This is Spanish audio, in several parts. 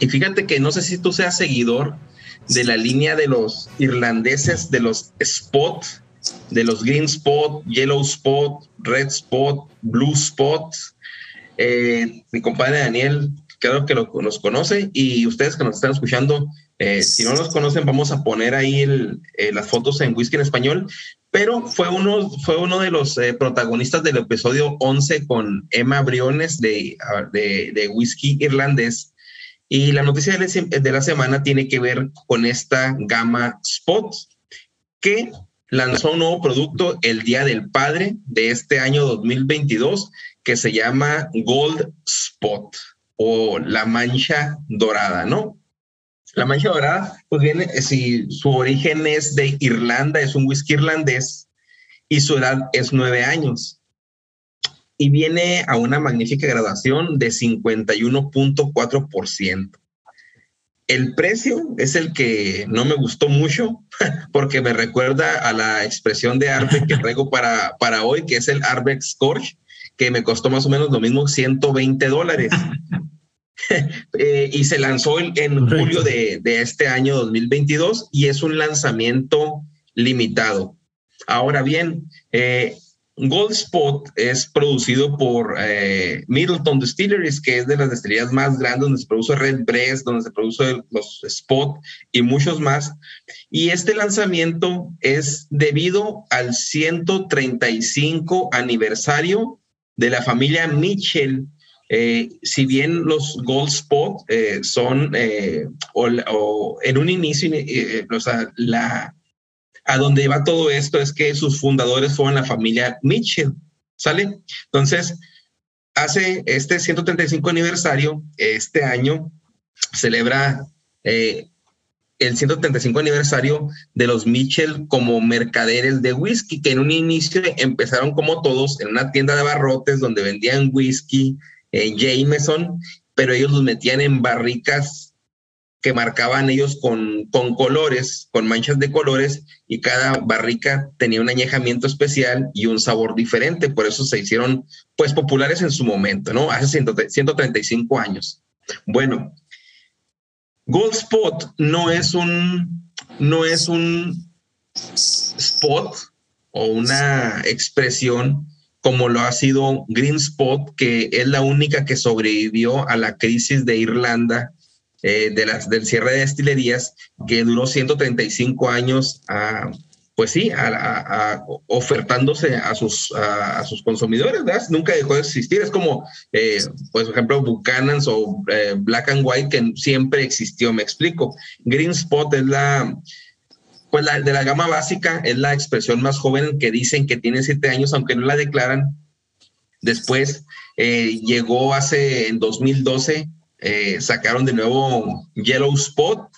Y fíjate que no sé si tú seas seguidor de la línea de los irlandeses, de los spot, de los green spot, yellow spot, red spot, blue spot. Eh, mi compadre Daniel, creo que lo, los conoce y ustedes que nos están escuchando, eh, si no los conocen, vamos a poner ahí eh, las fotos en Whisky en Español. Pero fue uno, fue uno de los protagonistas del episodio 11 con Emma Briones de, de, de Whisky Irlandés y la noticia de la semana tiene que ver con esta gama Spot que lanzó un nuevo producto el Día del Padre de este año 2022 que se llama Gold Spot o la mancha dorada, ¿no? La mancha dorada, pues viene, si su origen es de Irlanda, es un whisky irlandés y su edad es nueve años y viene a una magnífica graduación de 51.4%. El precio es el que no me gustó mucho porque me recuerda a la expresión de arte que traigo para, para hoy, que es el Arbeck Scorch, que me costó más o menos lo mismo, 120 dólares. Eh, y se lanzó en, julio de, de, este año 2022 y es un lanzamiento limitado. Ahora bien, eh, Gold Spot es producido por eh, Middleton Distilleries, que es de las destilerías más grandes donde se produce Red Breast, donde se produce los Spot y muchos más. Y este lanzamiento es debido al 135 aniversario de la familia Mitchell. Eh, si bien los Gold Spot eh, son, o, en un inicio, o sea, la a donde va todo esto es que sus fundadores fueron la familia Mitchell, ¿sale? Entonces, hace este 135 aniversario, este año, celebra eh, el 135 aniversario de los Mitchell como mercaderes de whisky, que en un inicio empezaron como todos en una tienda de barrotes donde vendían whisky en Jameson, pero ellos los metían en barricas que marcaban ellos con, con colores, con manchas de colores, y cada barrica tenía un añejamiento especial y un sabor diferente. Por eso se hicieron pues populares en su momento, ¿no? Hace 135 años. Bueno, Gold Spot no es un, no es un spot o una expresión como lo ha sido Green Spot, que es la única que sobrevivió a la crisis de Irlanda eh, de las, del cierre de destilerías que duró 135 años a, pues sí, a, ofertándose a sus, a, sus consumidores, ¿verdad? Nunca dejó de existir. Es como, eh, pues, por ejemplo, Buchanan's o eh, Black and White, que siempre existió, me explico. Green Spot es la, pues, la, de la gama básica, es la expresión más joven que dicen que tiene siete años, aunque no la declaran. Después llegó hace, en 2012, eh, sacaron de nuevo Yellow Spot,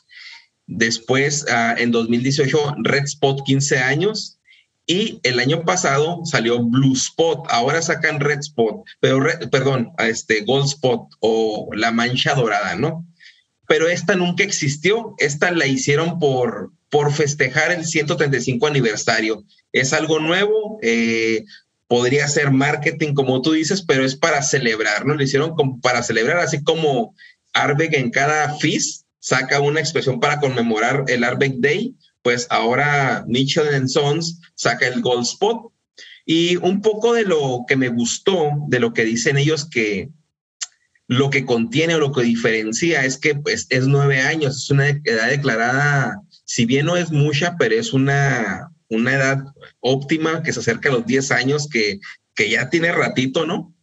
después ah, en 2018 Red Spot 15 años. Y el año pasado salió Blue Spot, ahora sacan Red Spot, pero perdón, este Gold Spot o la mancha dorada, ¿no? Pero esta nunca existió, esta la hicieron por, por festejar el 135 aniversario. Es algo nuevo, eh, podría ser marketing, como tú dices, pero es para celebrar, ¿no? Lo hicieron como para celebrar, así como Arbeck en cada FIS saca una expresión para conmemorar el Arbeck Day, pues ahora Mitchell Sons saca el Gold Spot. Y un poco de lo que me gustó, de lo que dicen ellos que lo que contiene o lo que diferencia es que pues es nueve años, es una edad declarada, si bien no es mucha, pero es una, una edad óptima que se acerca a los 10 años, que, que ya tiene ratito, ¿no?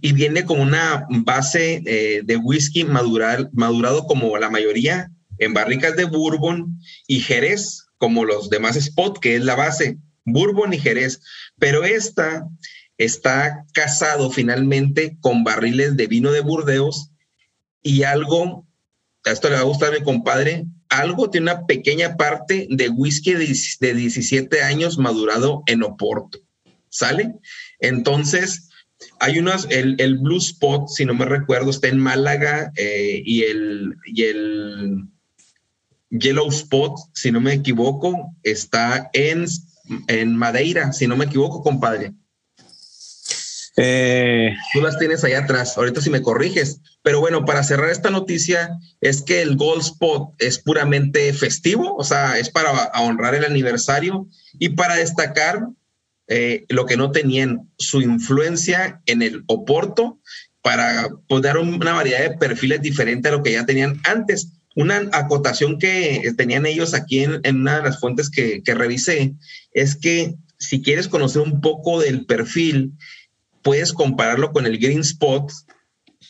Y viene con una base eh, de whisky madurado como la mayoría en barricas de bourbon y jerez, como los demás spot, que es la base, bourbon y jerez. Pero esta está casado finalmente con barriles de vino de Burdeos y algo, a esto le va a gustar a mi compadre, algo tiene una pequeña parte de whisky de, 17 años madurado en Oporto. ¿Sale? Entonces, hay unos, el, el, Blue Spot, si no me recuerdo, está en Málaga eh, y, el, y el Yellow Spot, si no me equivoco, está en, en Madeira, si no me equivoco, compadre. Eh, Tú las tienes allá atrás, ahorita si me corriges. Pero bueno, para cerrar esta noticia, es que el Gold Spot es puramente festivo, o sea, es para honrar el aniversario y para destacar eh, lo que no tenían, su influencia en el Oporto para pues, dar una variedad de perfiles diferentes a lo que ya tenían antes. Una acotación que tenían ellos aquí en, una de las fuentes que, que revisé es que si quieres conocer un poco del perfil, puedes compararlo con el Green Spot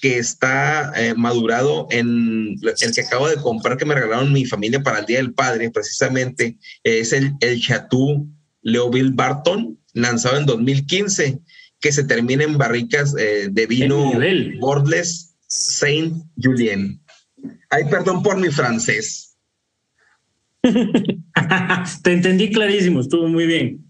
que está eh, madurado en el que acabo de comprar que me regalaron mi familia para el Día del Padre, precisamente, es el, el Chateau Leoville Barton, lanzado en 2015, que se termina en barricas eh, de vino Bordeaux Saint Julien. Ay, perdón por mi francés. Te entendí clarísimo, estuvo muy bien.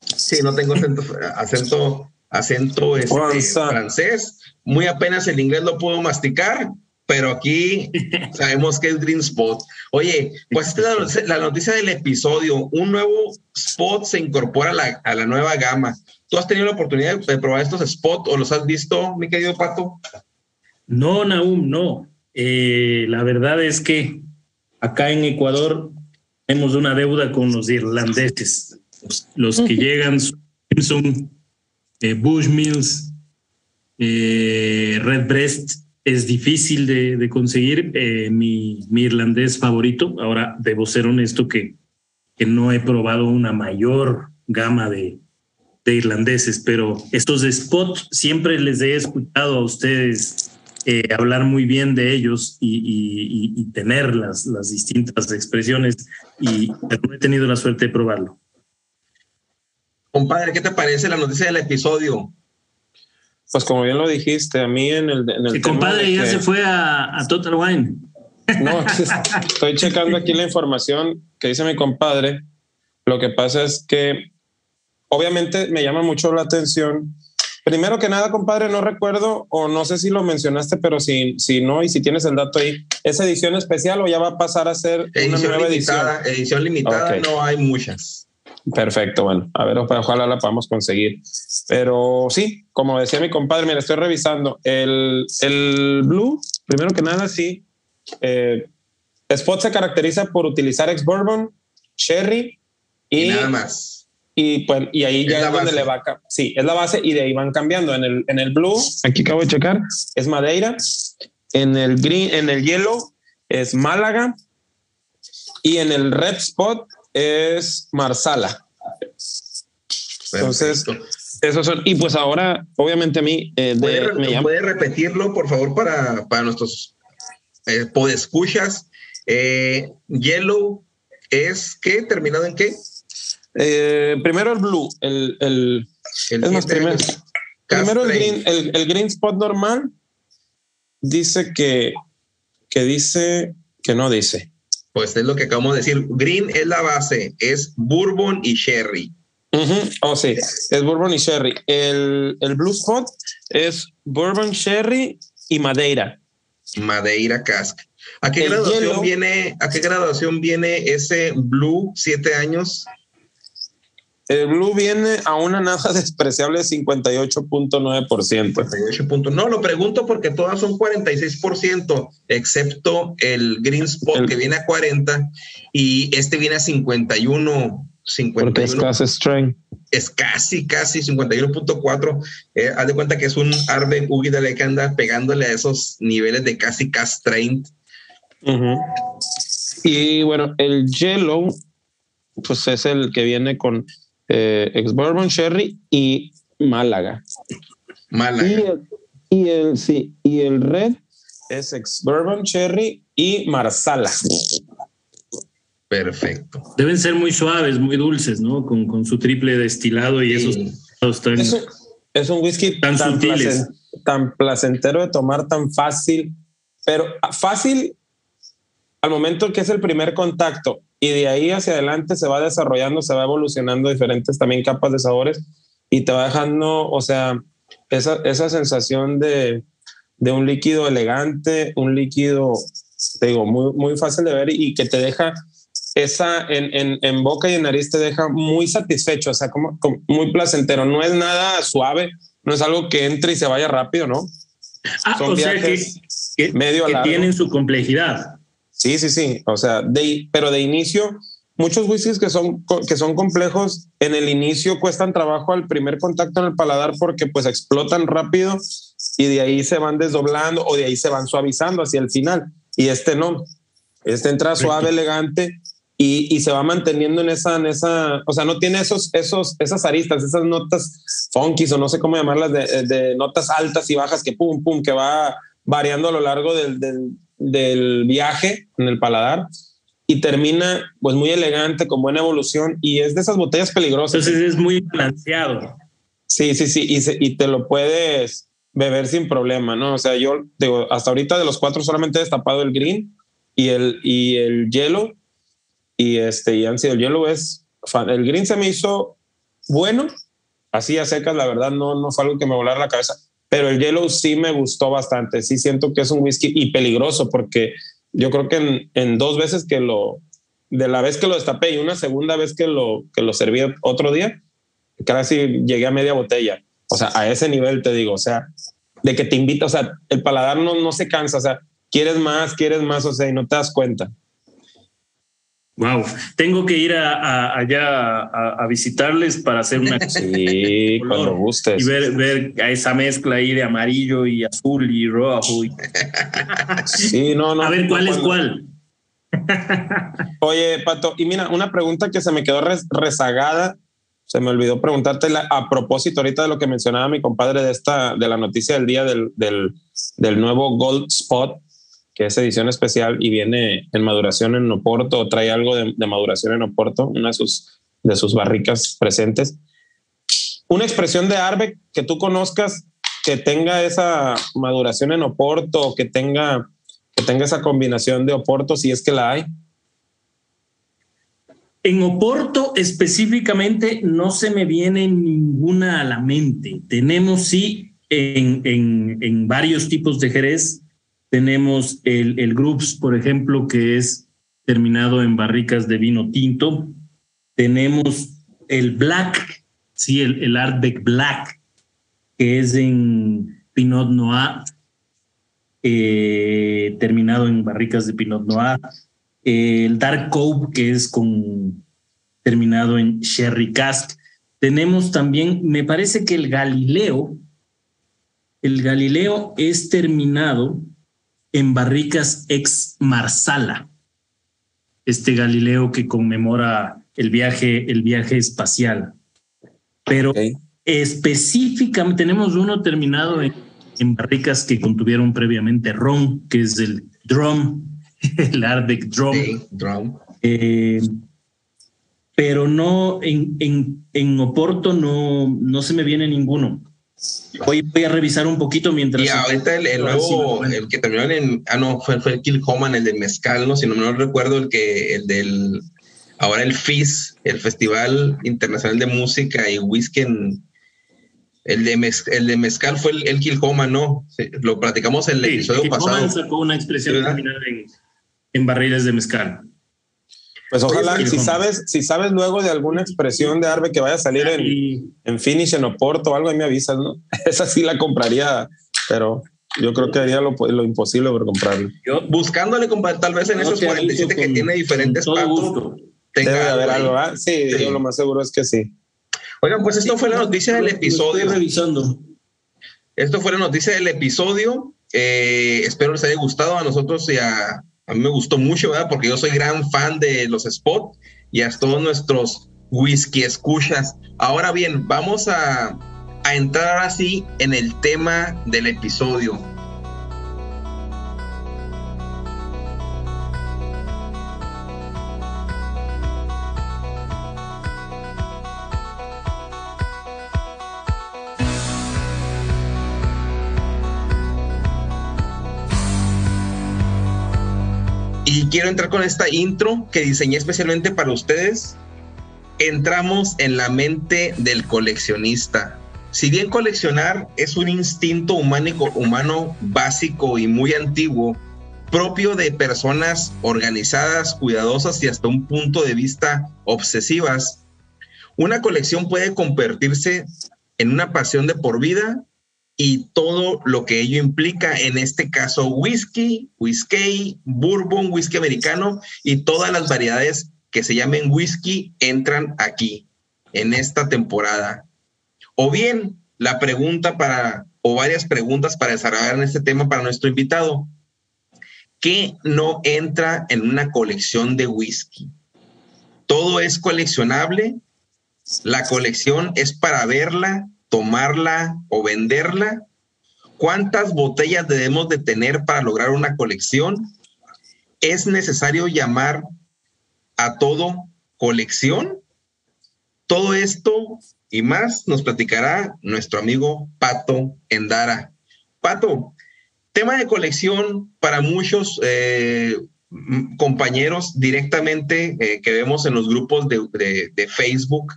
Sí, no tengo acento, acento, acento este, francés. Muy apenas el inglés lo puedo masticar, pero aquí sabemos que es Green Spot. Oye, pues esta es la, noticia del episodio. Un nuevo spot se incorpora a la, a la, nueva gama. ¿Tú has tenido la oportunidad de probar estos spots o los has visto, mi querido Pato? No, Naum, no. Eh, la verdad es que acá en Ecuador tenemos una deuda con los irlandeses. Los, que llegan son eh, Bushmills, eh, Redbreast, es difícil de, conseguir. mi, irlandés favorito, ahora debo ser honesto que, no he probado una mayor gama de, de irlandeses, pero estos spots siempre les he escuchado a ustedes eh, hablar muy bien de ellos y, tener las, las, distintas expresiones y no he tenido la suerte de probarlo. Compadre, ¿qué te parece la noticia del episodio? Pues como bien lo dijiste, a mí en el... En el compadre ya se fue a, a Total Wine. No, estoy checando aquí la información que dice mi compadre. Lo que pasa es que obviamente me llama mucho la atención Primero que nada, compadre, no recuerdo o no sé si lo mencionaste, pero si, si no y si tienes el dato ahí, ¿es edición especial o ya va a pasar a ser una nueva limitada, edición? Edición limitada, no hay muchas. Perfecto, bueno, a ver, ojalá la podamos conseguir. Pero sí, como decía mi compadre, mira, estoy revisando el, el Blue, primero que nada, sí. Eh, Spot se caracteriza por utilizar ex bourbon, cherry y nada más y pues y ahí ya es donde le va sí es la base y de ahí van cambiando en el en el blue aquí acabo de checar es madeira en el green en el yellow es málaga y en el red spot es marsala. Entonces esos son y pues ahora obviamente a mí eh, ¿Puede, repetirlo por favor para para nuestros eh, podescuchas eh, yellow es qué terminado en qué eh, primero el blue, el, el, primero, primero el green, el, green spot normal dice que, que dice que no dice. Pues es lo que acabamos de decir. Green es la base, es bourbon y sherry. Oh, sí, es bourbon y sherry. El, el blue spot es bourbon, sherry y madeira. Madeira cask. ¿A qué graduación viene? ¿A qué graduación viene ese blue siete años? El Blue viene a una nada despreciable 58.9%. 58. No, lo pregunto porque todas son 46%, excepto el Green Spot que viene a 40 y este viene a 51. 51 porque es casi strength. Es casi, casi 51.4. Eh, haz de cuenta que es un Arbe Ugi de que anda pegándole a esos niveles de casi cast strength. Y bueno, el Yellow, pues es el que viene con eh, ex Bourbon Sherry y Málaga. Málaga. Y el, sí, y el Red es ex Bourbon Cherry y Marsala. Perfecto. Deben ser muy suaves, muy dulces, ¿no? Con, su triple destilado y esos. Es un, whisky tan, tan placentero de tomar, tan fácil, pero fácil al momento que es el primer contacto y de ahí hacia adelante se va desarrollando, se va evolucionando diferentes también capas de sabores y te va dejando, o sea, esa, esa sensación de, de un líquido elegante, un líquido, te digo, muy, muy fácil de ver y que te deja esa en, en, en, boca y en nariz te deja muy satisfecho, o sea, como, muy placentero. No es nada suave, no es algo que entre y se vaya rápido, ¿no? Ah, o sea que, medio que tienen su complejidad. Sí, sí, sí. O sea, de, pero de inicio, muchos whiskies que son, que son complejos, en el inicio cuestan trabajo al primer contacto en el paladar porque pues explotan rápido y de ahí se van desdoblando o de ahí se van suavizando hacia el final. Y este no. Este entra suave, elegante y, se va manteniendo en esa, en esa, o sea, no tiene esos, esos, esas aristas, esas notas funky o no sé cómo llamarlas, de, notas altas y bajas que pum, pum, que va variando a lo largo del, del, viaje en el paladar y termina pues muy elegante, con buena evolución y es de esas botellas peligrosas. Entonces es muy balanceado. Sí, sí, sí, y, y te lo puedes beber sin problema, ¿no? O sea, yo digo, hasta ahorita de los cuatro solamente he destapado el green y el, y el yellow y este, y han sido, el yellow es, el green se me hizo bueno, así a secas, la verdad no, no fue algo que me volara la cabeza, pero el yellow sí me gustó bastante, sí siento que es un whisky y peligroso porque yo creo que en, dos veces que lo, de la vez que lo destapé y una segunda vez que lo, que lo serví otro día, casi llegué a media botella. O sea, a ese nivel te digo, o sea, de que te invita, o sea, el paladar no, no se cansa, o sea, quieres más, quieres más, o sea, y no te das cuenta. Wow, tengo que ir a, allá a, visitarles para hacer una. Sí, cuando gustes. Y ver, ver a esa mezcla ahí de amarillo y azul y rojo. Sí, no, no. A ver cuál es cuál. Oye, Pato, y mira, una pregunta que se me quedó rezagada. Se me olvidó preguntártela a propósito ahorita de lo que mencionaba mi compadre de esta, de la noticia del día del, del, del nuevo Gold Spot que es edición especial y viene en maduración en Oporto, trae algo de, maduración en Oporto, una de sus, de sus barricas presentes. Una expresión de Arbe que tú conozcas que tenga esa maduración en Oporto, que tenga, que tenga esa combinación de Oporto, si es que la hay. En Oporto específicamente no se me viene ninguna a la mente. Tenemos sí en, en, en varios tipos de Jerez tenemos el, el Groups, por ejemplo, que es terminado en barricas de vino tinto. Tenemos el Black, sí, el, el Artbeck Black, que es en Pinot Noir, eh, terminado en barricas de Pinot Noir. el Dark Cove, que es con terminado en Sherry Cask. Tenemos también, me parece que el Galileo, el Galileo es terminado en barricas ex Marsala, este Galileo que conmemora el viaje, el viaje espacial. Pero específicamente tenemos uno terminado en, barricas que contuvieron previamente ron, que es el drum, el Ardbeg drum. drum. Eh, pero no en, en, en Oporto no, no se me viene ninguno. Voy, voy a revisar un poquito mientras. Y ahorita el, nuevo, el que terminó en. Ah, no, fue, fue el Kilhoman, el del Mezcal, ¿no? Si no me recuerdo, el que. El del. Ahora el FIS, el Festival Internacional de Música y Whisky en. El de, el de Mezcal fue el, el Kilhoman, ¿no? Lo platicamos en el episodio pasado. sacó una expresión en, en barriles de Mezcal. Pues ojalá, si sabes, si sabes luego de alguna expresión de Arbe que vaya a salir en, en Finish, en Oporto o algo, ahí me avisas, ¿no? Esa sí la compraría, pero yo creo que haría lo, lo imposible por comprarla. Yo buscándole, tal vez en esos 47 que tiene diferentes patos, tenga Debe haber algo, ¿ah? Sí, yo lo más seguro es que sí. Oigan, pues esto fue la noticia del episodio. Estoy revisando. Esto fue la noticia del episodio. Eh, espero les haya gustado a nosotros y a, a mí me gustó mucho, ¿verdad? Porque yo soy gran fan de los spots y a todos nuestros whisky escuchas. Ahora bien, vamos a, a entrar así en el tema del episodio. Y quiero entrar con esta intro que diseñé especialmente para ustedes. Entramos en la mente del coleccionista. Si bien coleccionar es un instinto humano básico y muy antiguo, propio de personas organizadas, cuidadosas y hasta un punto de vista obsesivas, una colección puede convertirse en una pasión de por vida y todo lo que ello implica, en este caso whisky, whisky, bourbon, whisky americano y todas las variedades que se llamen whisky entran aquí en esta temporada. O bien la pregunta para, o varias preguntas para desarrollar en este tema para nuestro invitado. ¿Qué no entra en una colección de whisky? Todo es coleccionable. La colección es para verla, tomarla o venderla. ¿Cuántas botellas debemos de tener para lograr una colección? ¿Es necesario llamar a todo colección? Todo esto y más nos platicará nuestro amigo Pato Endara. Pato, tema de colección para muchos eh, compañeros directamente eh, que vemos en los grupos de, de, Facebook.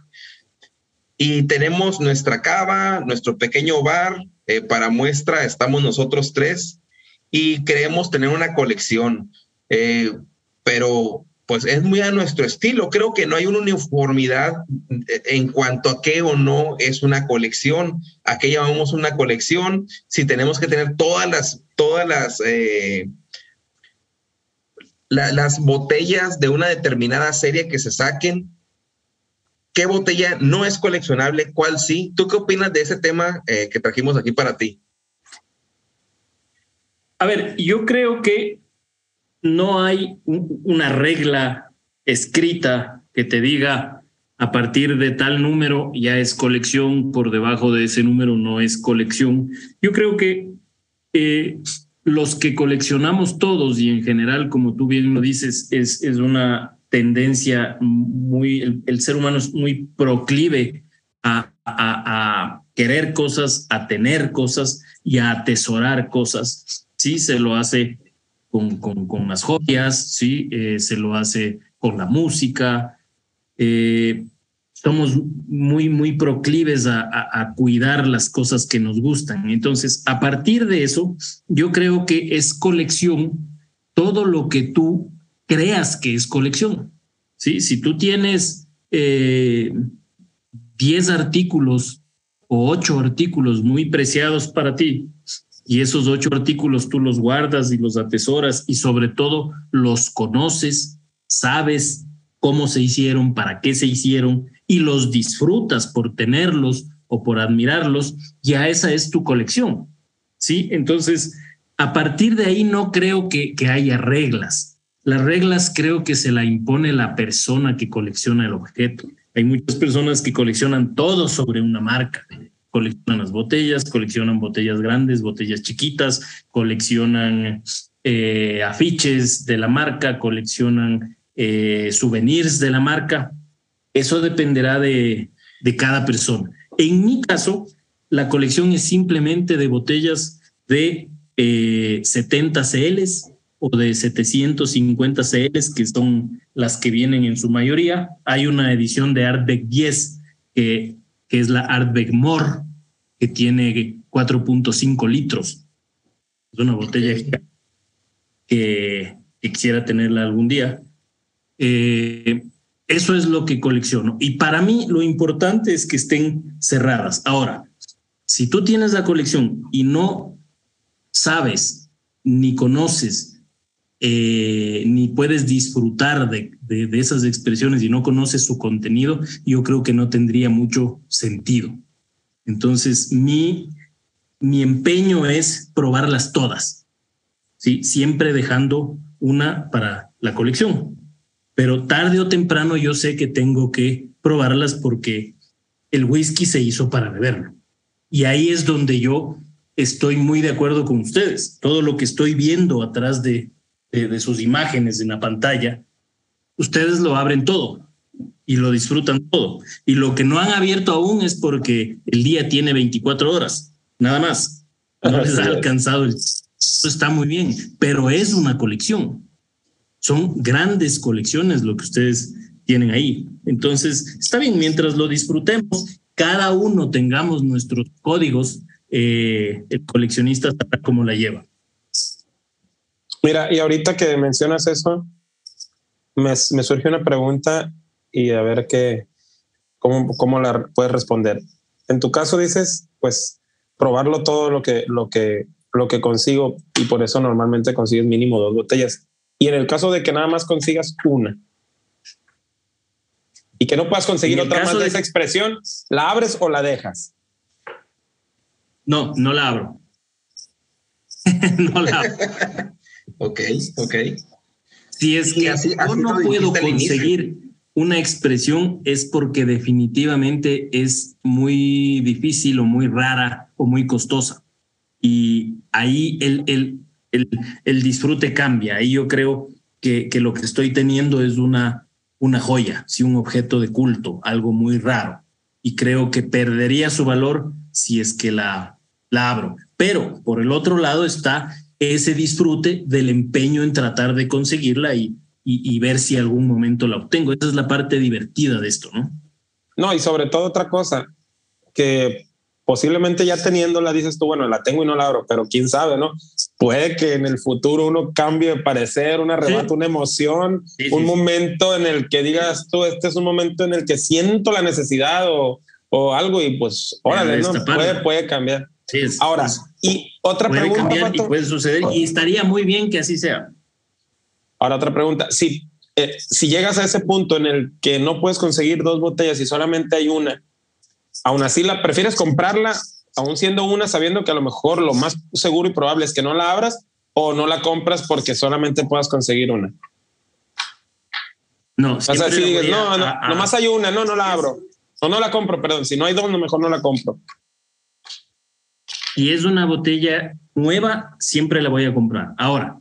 Y tenemos nuestra cava, nuestro pequeño bar. Eh, para muestra estamos nosotros tres y queremos tener una colección. pero pues es muy a nuestro estilo. Creo que no hay una uniformidad en cuanto a qué o no es una colección. ¿A qué llamamos una colección? Si tenemos que tener todas las, todas las, eh, las botellas de una determinada serie que se saquen. ¿Qué botella no es coleccionable? ¿Cuál sí? ¿Tú qué opinas de ese tema eh, que trajimos aquí para ti? A ver, yo creo que no hay una regla escrita que te diga a partir de tal número ya es colección, por debajo de ese número no es colección. Yo creo que eh, los que coleccionamos todos y en general, como tú bien lo dices, es, es una tendencia muy, el, ser humano es muy proclive a, a, querer cosas, a tener cosas y a atesorar cosas. Sí, se lo hace con, las joyas, ¿sí? Eh, se lo hace con la música. Eh, somos muy, muy proclives a, a, cuidar las cosas que nos gustan. Entonces, a partir de eso, yo creo que es colección todo lo que tú creas que es colección. ¿sí? Si tú tienes 10 eh, artículos o 8 artículos muy preciados para ti y esos ocho artículos tú los guardas y los atesoras y sobre todo los conoces, sabes cómo se hicieron, para qué se hicieron y los disfrutas por tenerlos o por admirarlos, ya esa es tu colección. ¿Sí? Entonces, a partir de ahí no creo que haya reglas. Las reglas creo que se la impone la persona que colecciona el objeto. Hay muchas personas que coleccionan todo sobre una marca coleccionan las botellas, coleccionan botellas grandes, botellas chiquitas, coleccionan eh, afiches de la marca, coleccionan eh, souvenirs de la marca. Eso dependerá de, cada persona. En mi caso, la colección es simplemente de botellas de 70 eh, CLs o de 750 CLs, que son las que vienen en su mayoría. Hay una edición de Artbeck 10 que que es la Artbeck More, que tiene 4.5 litros. Es una botella que, quisiera tenerla algún día. Eh, eso es lo que colecciono. Y para mí lo importante es que estén cerradas. Ahora, si tú tienes la colección y no sabes ni conoces eh, ni puedes disfrutar de, esas expresiones y no conoces su contenido, yo creo que no tendría mucho sentido. Entonces, mi, mi empeño es probarlas todas, ¿sí? siempre dejando una para la colección. Pero tarde o temprano yo sé que tengo que probarlas porque el whisky se hizo para beberlo. Y ahí es donde yo estoy muy de acuerdo con ustedes. Todo lo que estoy viendo atrás de, de, sus imágenes en la pantalla, ustedes lo abren todo y lo disfrutan todo. Y lo que no han abierto aún es porque el día tiene 24 horas, nada más. No les ha alcanzado el... Eso está muy bien, pero es una colección. Son grandes colecciones lo que ustedes tienen ahí. Entonces, está bien, mientras lo disfrutemos, cada uno tengamos nuestros códigos, eh, el coleccionista sabrá cómo la lleva. Mira, y ahorita que mencionas eso, me, me surge una pregunta y a ver qué, cómo, cómo la puedes responder. En tu caso dices, pues probarlo todo lo que, lo que, lo que consigo y por eso normalmente consigues mínimo dos botellas. Y en el caso de que nada más consigas una y que no puedas conseguir otra más de, esa expresión, ¿la abres o la dejas? No, no la abro. no la abro. Ok, ok. Si es que así, yo no puedo conseguir una expresión es porque definitivamente es muy difícil o muy rara o muy costosa. Y ahí el, el, el, el disfrute cambia. Ahí yo creo que, que, lo que estoy teniendo es una, una joya, sí, un objeto de culto, algo muy raro. Y creo que perdería su valor si es que la, la abro. Pero por el otro lado está ese disfrute del empeño en tratar de conseguirla y, y, ver si algún momento la obtengo. Esa es la parte divertida de esto, ¿no? No, y sobre todo otra cosa, que posiblemente ya teniéndola dices tú, bueno, la tengo y no la abro, pero quién sabe, ¿no? Puede que en el futuro uno cambie de parecer, un arrebato, una emoción, un momento en el que digas tú, este es un momento en el que siento la necesidad o, o algo y pues, órale, ¿no? Puede, puede cambiar. Ahora, y otra puede pregunta. Cambiar y puede suceder y estaría muy bien que así sea. Ahora otra pregunta, si, eh, si llegas a ese punto en el que no puedes conseguir dos botellas y solamente hay una, aún así la prefieres comprarla, aún siendo una, sabiendo que a lo mejor lo más seguro y probable es que no la abras o no la compras porque solamente puedas conseguir una. No, o sea, si dices, no, no, nomás hay una, no, no la abro. O no la compro, perdón. Si no hay dos, no, mejor no la compro. Y es una botella nueva, siempre la voy a comprar. Ahora,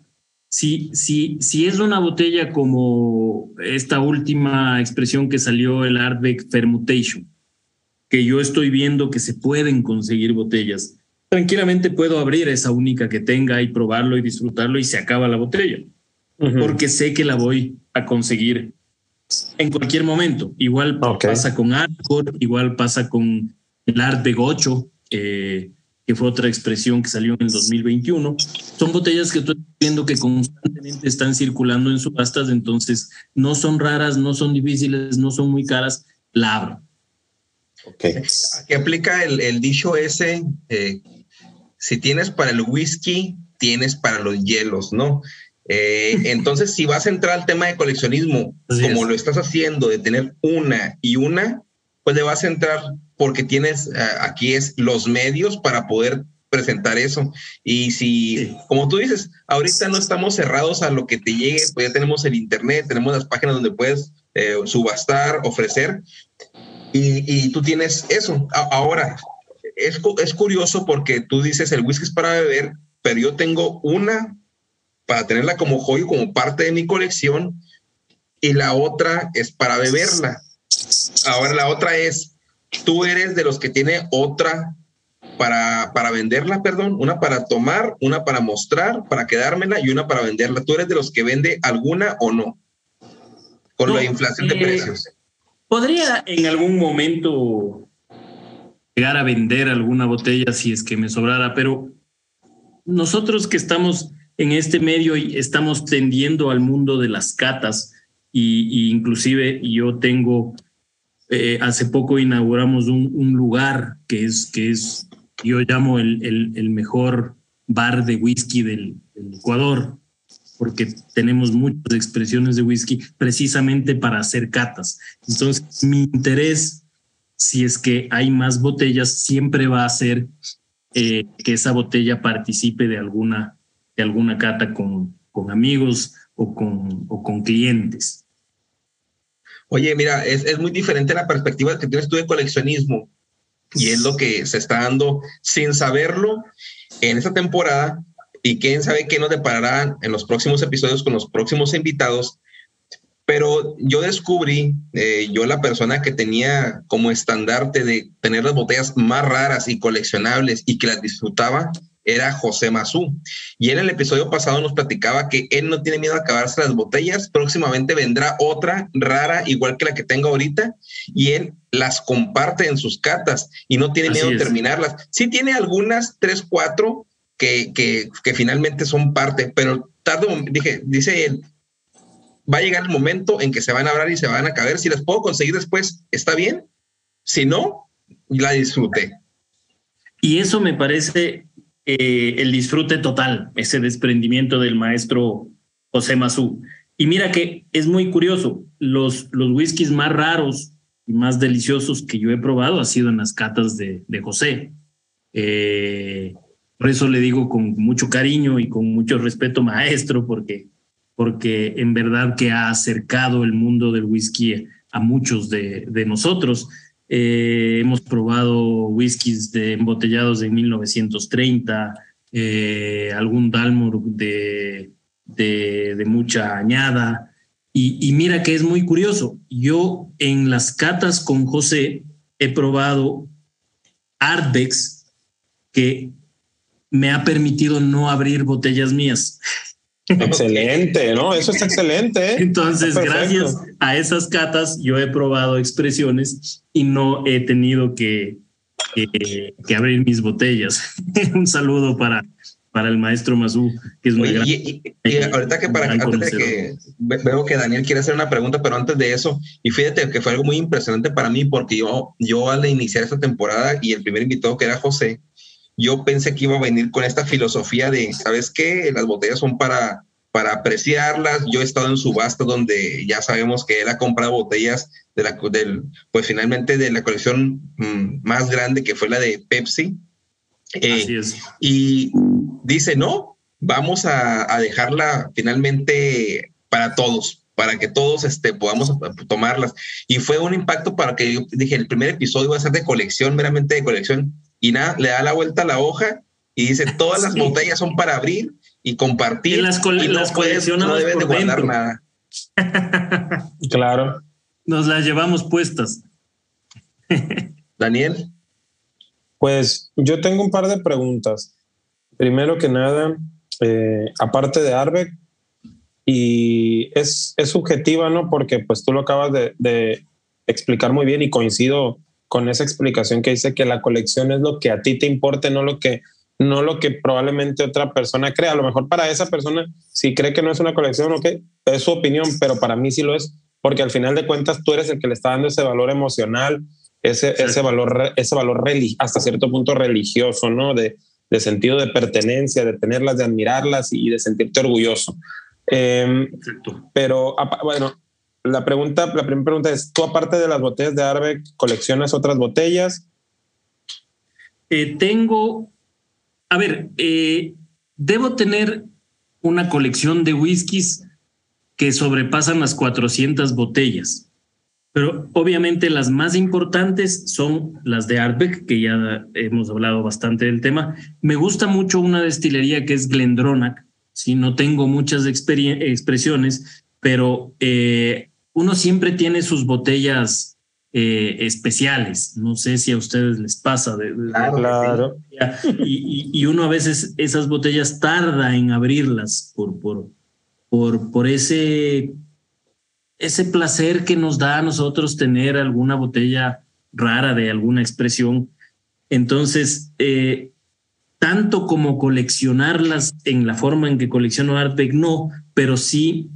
si, si, si es una botella como esta última expresión que salió, el Artbeck Fermutation, que yo estoy viendo que se pueden conseguir botellas, tranquilamente puedo abrir esa única que tenga y probarlo y disfrutarlo y se acaba la botella, porque sé que la voy a conseguir en cualquier momento. Igual pasa con Arcor, igual pasa con el Artbeck 8. Eh, que fue otra expresión que salió en el 2021. Son botellas que estoy viendo que constantemente están circulando en subastas, entonces no son raras, no son difíciles, no son muy caras, la abro. Ok. Aquí aplica el, dicho ese, eh, si tienes para el whisky, tienes para los hielos, ¿no? Eh, entonces, si vas a entrar al tema de coleccionismo, como lo estás haciendo, de tener una y una, pues le vas a entrar porque tienes, eh, aquí es los medios para poder presentar eso. Y si, como tú dices, ahorita no estamos cerrados a lo que te llegue, pues ya tenemos el Internet, tenemos las páginas donde puedes eh, subastar, ofrecer, y, tú tienes eso. ahora, es, es curioso porque tú dices, el whisky es para beber, pero yo tengo una para tenerla como joyo, como parte de mi colección, y la otra es para beberla. Ahora la otra es, tú eres de los que tiene otra para, para venderla, perdón, una para tomar, una para mostrar, para quedármela y una para venderla. ¿Tú eres de los que vende alguna o no? Con la inflación de eh, precios. Podría en algún momento llegar a vender alguna botella si es que me sobrara, pero nosotros que estamos en este medio y estamos tendiendo al mundo de las catas y, y inclusive yo tengo eh, hace poco inauguramos un, lugar que es, que es, yo llamo el, el, mejor bar de whisky del, Ecuador, porque tenemos muchas expresiones de whisky precisamente para hacer catas. Entonces, mi interés, si es que hay más botellas, siempre va a ser eh, que esa botella participe de alguna, de alguna cata con, con amigos o con, o con clientes. Oye, mira, es, muy diferente la perspectiva que tienes tú de coleccionismo y es lo que se está dando sin saberlo en esta temporada y quién sabe qué nos deparará en los próximos episodios con los próximos invitados. Pero yo descubrí, eh, yo la persona que tenía como estandarte de tener las botellas más raras y coleccionables y que las disfrutaba, era José Mazú. Y en el episodio pasado nos platicaba que él no tiene miedo a acabarse las botellas. Próximamente vendrá otra rara, igual que la que tengo ahorita, y él las comparte en sus catas y no tiene miedo a terminarlas. Sí tiene algunas, tres, cuatro, que, que, que finalmente son parte, pero tarde, dije, dice él, va a llegar el momento en que se van a hablar y se van a caber. Si las puedo conseguir después, está bien. Si no, la disfruté. Y eso me parece eh, el disfrute total, ese desprendimiento del maestro José Mazú. Y mira que es muy curioso, los, los whiskies más raros y más deliciosos que yo he probado ha sido en las catas de, de José. Eh, por eso le digo con mucho cariño y con mucho respeto, maestro, porque, porque en verdad que ha acercado el mundo del whisky a muchos de, de nosotros. Eh, hemos probado whiskies de embotellados de 1930, eh, algún Dalmor de, de, mucha añada. Y, mira que es muy curioso. Yo en las catas con José he probado Ardbex que me ha permitido no abrir botellas mías. Excelente, ¿no? Eso es excelente. ¿eh? Entonces, gracias a esas catas, yo he probado expresiones y no he tenido que, que, abrir mis botellas. Un saludo para, para el maestro Mazú, que es muy y, ahorita que para antes de que veo que Daniel quiere hacer una pregunta, pero antes de eso, y fíjate que fue algo muy impresionante para mí, porque yo, yo al iniciar esta temporada y el primer invitado que era José, yo pensé que iba a venir con esta filosofía de, ¿sabes qué? Las botellas son para, para apreciarlas. Yo he estado en subasta donde ya sabemos que él ha comprado botellas de la, del, pues finalmente de la colección mm, más grande que fue la de Pepsi. Eh, y dice, no, vamos a, a, dejarla finalmente para todos, para que todos este, podamos tomarlas. Y fue un impacto para que yo dije, el primer episodio va a ser de colección, meramente de colección y nada, le da la vuelta a la hoja y dice, todas las botellas son para abrir y compartir. Y las, y no puedes, no deben de guardar nada. claro. Nos las llevamos puestas. Daniel. Pues yo tengo un par de preguntas. Primero que nada, eh, aparte de Arbeck, y es, es, subjetiva, ¿no? Porque pues tú lo acabas de, de explicar muy bien y coincido con esa explicación que dice que la colección es lo que a ti te importe, no lo que no lo que probablemente otra persona crea. A lo mejor para esa persona, si cree que no es una colección, ok, es su opinión, pero para mí sí lo es, porque al final de cuentas tú eres el que le está dando ese valor emocional, ese, ese valor, ese valor hasta cierto punto religioso, ¿no? De, de, sentido de pertenencia, de tenerlas, de admirarlas y de sentirte orgulloso. Eh, pero bueno, la pregunta, la primera pregunta es, ¿tú aparte de las botellas de Arbeck, coleccionas otras botellas? Eh, tengo, a ver, eh, debo tener una colección de whiskies que sobrepasan las 400 botellas. Pero obviamente las más importantes son las de Arbeck, que ya hemos hablado bastante del tema. Me gusta mucho una destilería que es Glendronach. Si no tengo muchas expresiones, pero eh, uno siempre tiene sus botellas eh, especiales. No sé si a ustedes les pasa. De, claro. y, uno a veces esas botellas tarda en abrirlas por, por, por, por ese, ese placer que nos da a nosotros tener alguna botella rara de alguna expresión. Entonces, eh, tanto como coleccionarlas en la forma en que colecciono Artback, no, pero sí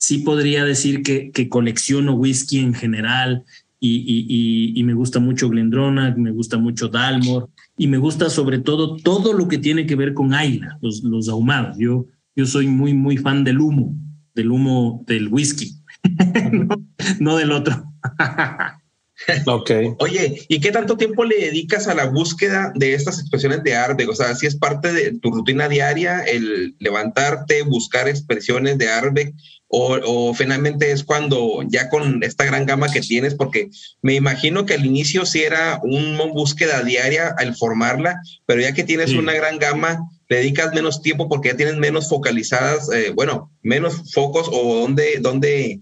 sí podría decir que, que colecciono whisky en general y, y, me gusta mucho Glendronach, me gusta mucho Dalmor y me gusta sobre todo todo lo que tiene que ver con Ayla, los, los ahumados. Yo, yo soy muy, muy fan del humo, del humo del whisky, no, del otro. ok. Oye, ¿y qué tanto tiempo le dedicas a la búsqueda de estas expresiones de arte? O sea, si es parte de tu rutina diaria el levantarte, buscar expresiones de Arbeck o, finalmente es cuando ya con esta gran gama que tienes, porque me imagino que al inicio sí era una búsqueda diaria al formarla, pero ya que tienes una gran gama, le dedicas menos tiempo porque ya tienes menos focalizadas, eh, bueno, menos focos o donde, donde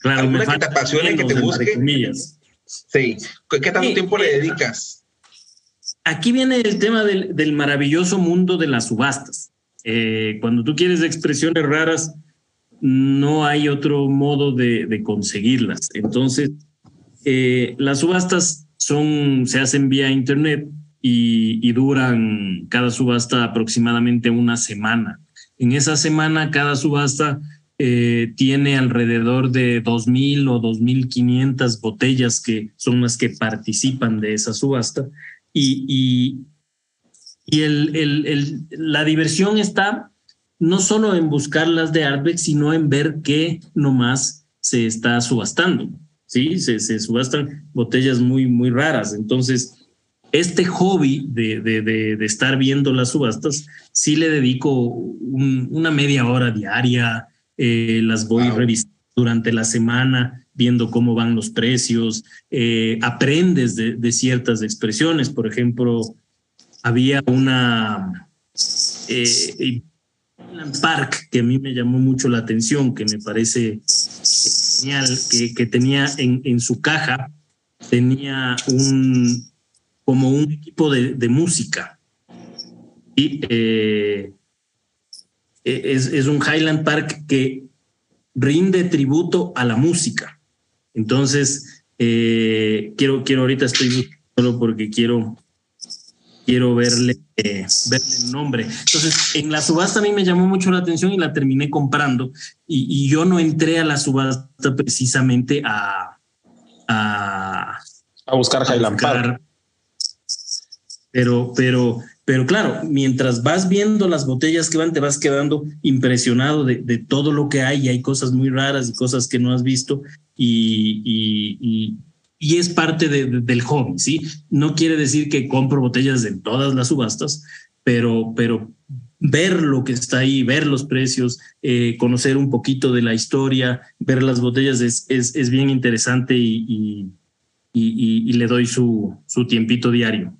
claro, alguna que te apasione, que te busque. Sí, ¿qué tanto tiempo le dedicas? Aquí viene el tema del, del maravilloso mundo de las subastas. Eh, cuando tú quieres expresiones raras, no hay otro modo de, conseguirlas. Entonces, eh, las subastas son, se hacen vía internet y, duran cada subasta aproximadamente una semana. En esa semana, cada subasta eh, tiene alrededor de 2.000 o 2.500 botellas que son las que participan de esa subasta. Y, la diversión está no solo en buscar las de Arbex, sino en ver qué nomás se está subastando. Sí, se, se subastan botellas muy, muy raras. Entonces, este hobby de, de, de, estar viendo las subastas, sí le dedico una media hora diaria, eh, las voy revisando durante la semana, viendo cómo van los precios, eh, aprendes de, ciertas expresiones. Por ejemplo, había una eh, Park que a mí me llamó mucho la atención, que me parece genial, que, tenía en, en, su caja, tenía un como un equipo de, de música. Y eh, es, es un Highland Park que rinde tributo a la música. Entonces, eh, quiero, quiero ahorita estoy solo porque quiero, quiero verle, eh, verle el nombre. Entonces, en la subasta a mí me llamó mucho la atención y la terminé comprando. Y, y yo no entré a la subasta precisamente a, a, a buscar Highland Park. Pero, pero pero claro, mientras vas viendo las botellas que van, te vas quedando impresionado de, de todo lo que hay y hay cosas muy raras y cosas que no has visto y, y, y, es parte de, del hobby, ¿sí? No quiere decir que compro botellas en todas las subastas, pero, pero ver lo que está ahí, ver los precios, eh, conocer un poquito de la historia, ver las botellas es, es, es bien interesante y, y, le doy su, su tiempito diario.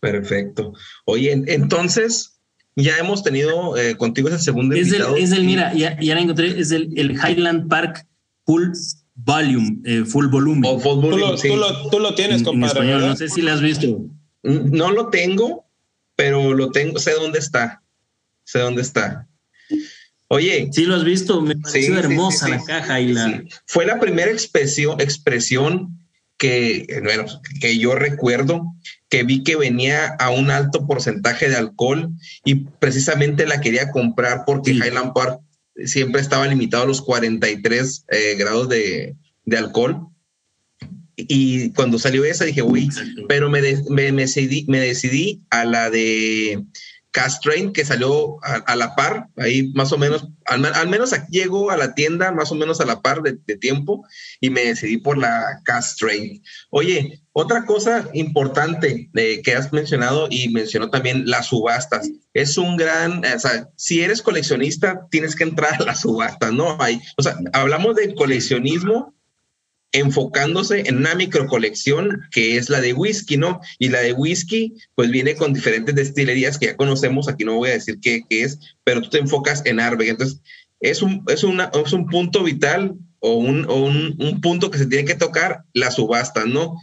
Perfecto. Oye, entonces ya hemos tenido eh, contigo ese segundo es invitado. es el, mira, ya, ya la encontré, es el, el Highland Park Full Volume, eh, Full Volume. Oh, full volume tú, lo, sí. tú, lo, tú, lo, tienes, en, compadre. En español, no sé si lo has visto. No lo tengo, pero lo tengo, sé dónde está. Sé dónde está. Oye. Sí, lo has visto, me pareció sí, hermosa sí, la caja y la. Fue la primera expresión, expresión que, bueno, que yo recuerdo que vi que venía a un alto porcentaje de alcohol y precisamente la quería comprar porque sí. Highland Park siempre estaba limitado a los 43 eh, grados de, de, alcohol. Y cuando salió esa dije, uy, pero me, de, me, me, decidí, me decidí a la de Castrain que salió a, la par, ahí más o menos, al, menos aquí llegó a la tienda más o menos a la par de, tiempo y me decidí por la Castrain. Oye, otra cosa importante eh, que has mencionado y mencionó también las subastas. Es un gran, o sea, si eres coleccionista, tienes que entrar a las subastas, ¿no? Hay, o sea, hablamos de coleccionismo enfocándose en una microcolección que es la de whisky, ¿no? Y la de whisky, pues viene con diferentes destilerías que ya conocemos, aquí no voy a decir qué, es, pero tú te enfocas en Arbeck. Entonces, es un, es, una, es un punto vital o, un, o un, un, punto que se tiene que tocar, la subasta, ¿no?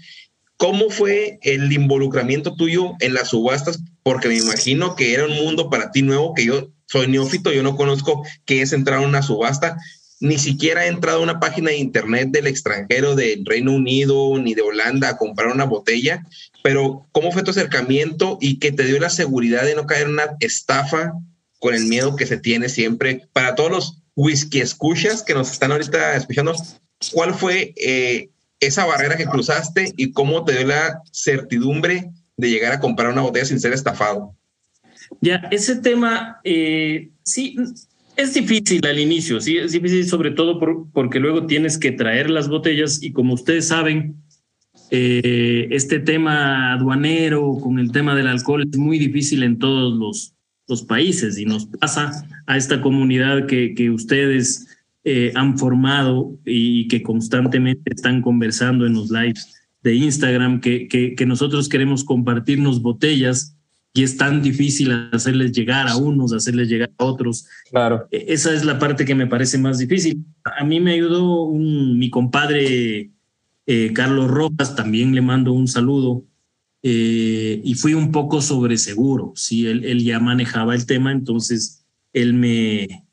¿Cómo fue el involucramiento tuyo en las subastas? Porque me imagino que era un mundo para ti nuevo, que yo soy neófito, yo no conozco qué es entrar a una subasta, ni siquiera he entrado a una página de internet del extranjero, del Reino Unido, ni de Holanda a comprar una botella, pero ¿cómo fue tu acercamiento y que te dio la seguridad de no caer en una estafa con el miedo que se tiene siempre? Para todos los whisky escuchas que nos están ahorita escuchando, ¿cuál fue eh, esa barrera que cruzaste y cómo te dio la certidumbre de llegar a comprar una botella sin ser estafado? Ya, ese tema, eh, sí, es difícil al inicio, sí, es difícil sobre todo por, porque luego tienes que traer las botellas y como ustedes saben, eh, este tema aduanero con el tema del alcohol es muy difícil en todos los, países y nos pasa a esta comunidad que, ustedes eh, han formado y que constantemente están conversando en los lives de Instagram, que, que nosotros queremos compartirnos botellas y es tan difícil hacerles llegar a unos, hacerles llegar a otros. Claro. E, esa es la parte que me parece más difícil. A mí me ayudó un, mi compadre eh, Carlos Rojas, también le mando un saludo. Eh, y fui un poco sobre seguro, sí, él, él ya manejaba el tema, entonces él me,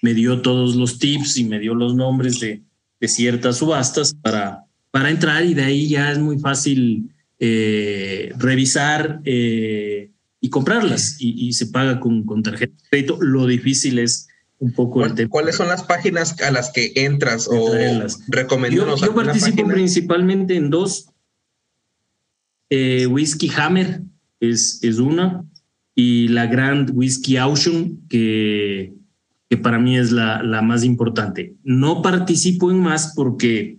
me dio todos los tips y me dio los nombres de, de ciertas subastas para, para entrar y de ahí ya es muy fácil eh, revisar eh, y comprarlas y, y, se paga con, con tarjeta de crédito. Lo difícil es un poco el tema. ¿Cuáles son las páginas a las que entras o recomiendo Yo, yo participo principalmente en dos. Eh, Whiskey Hammer es, es una y la Grand Whiskey Auction que, que para mí es la, la más importante. No participo en más porque,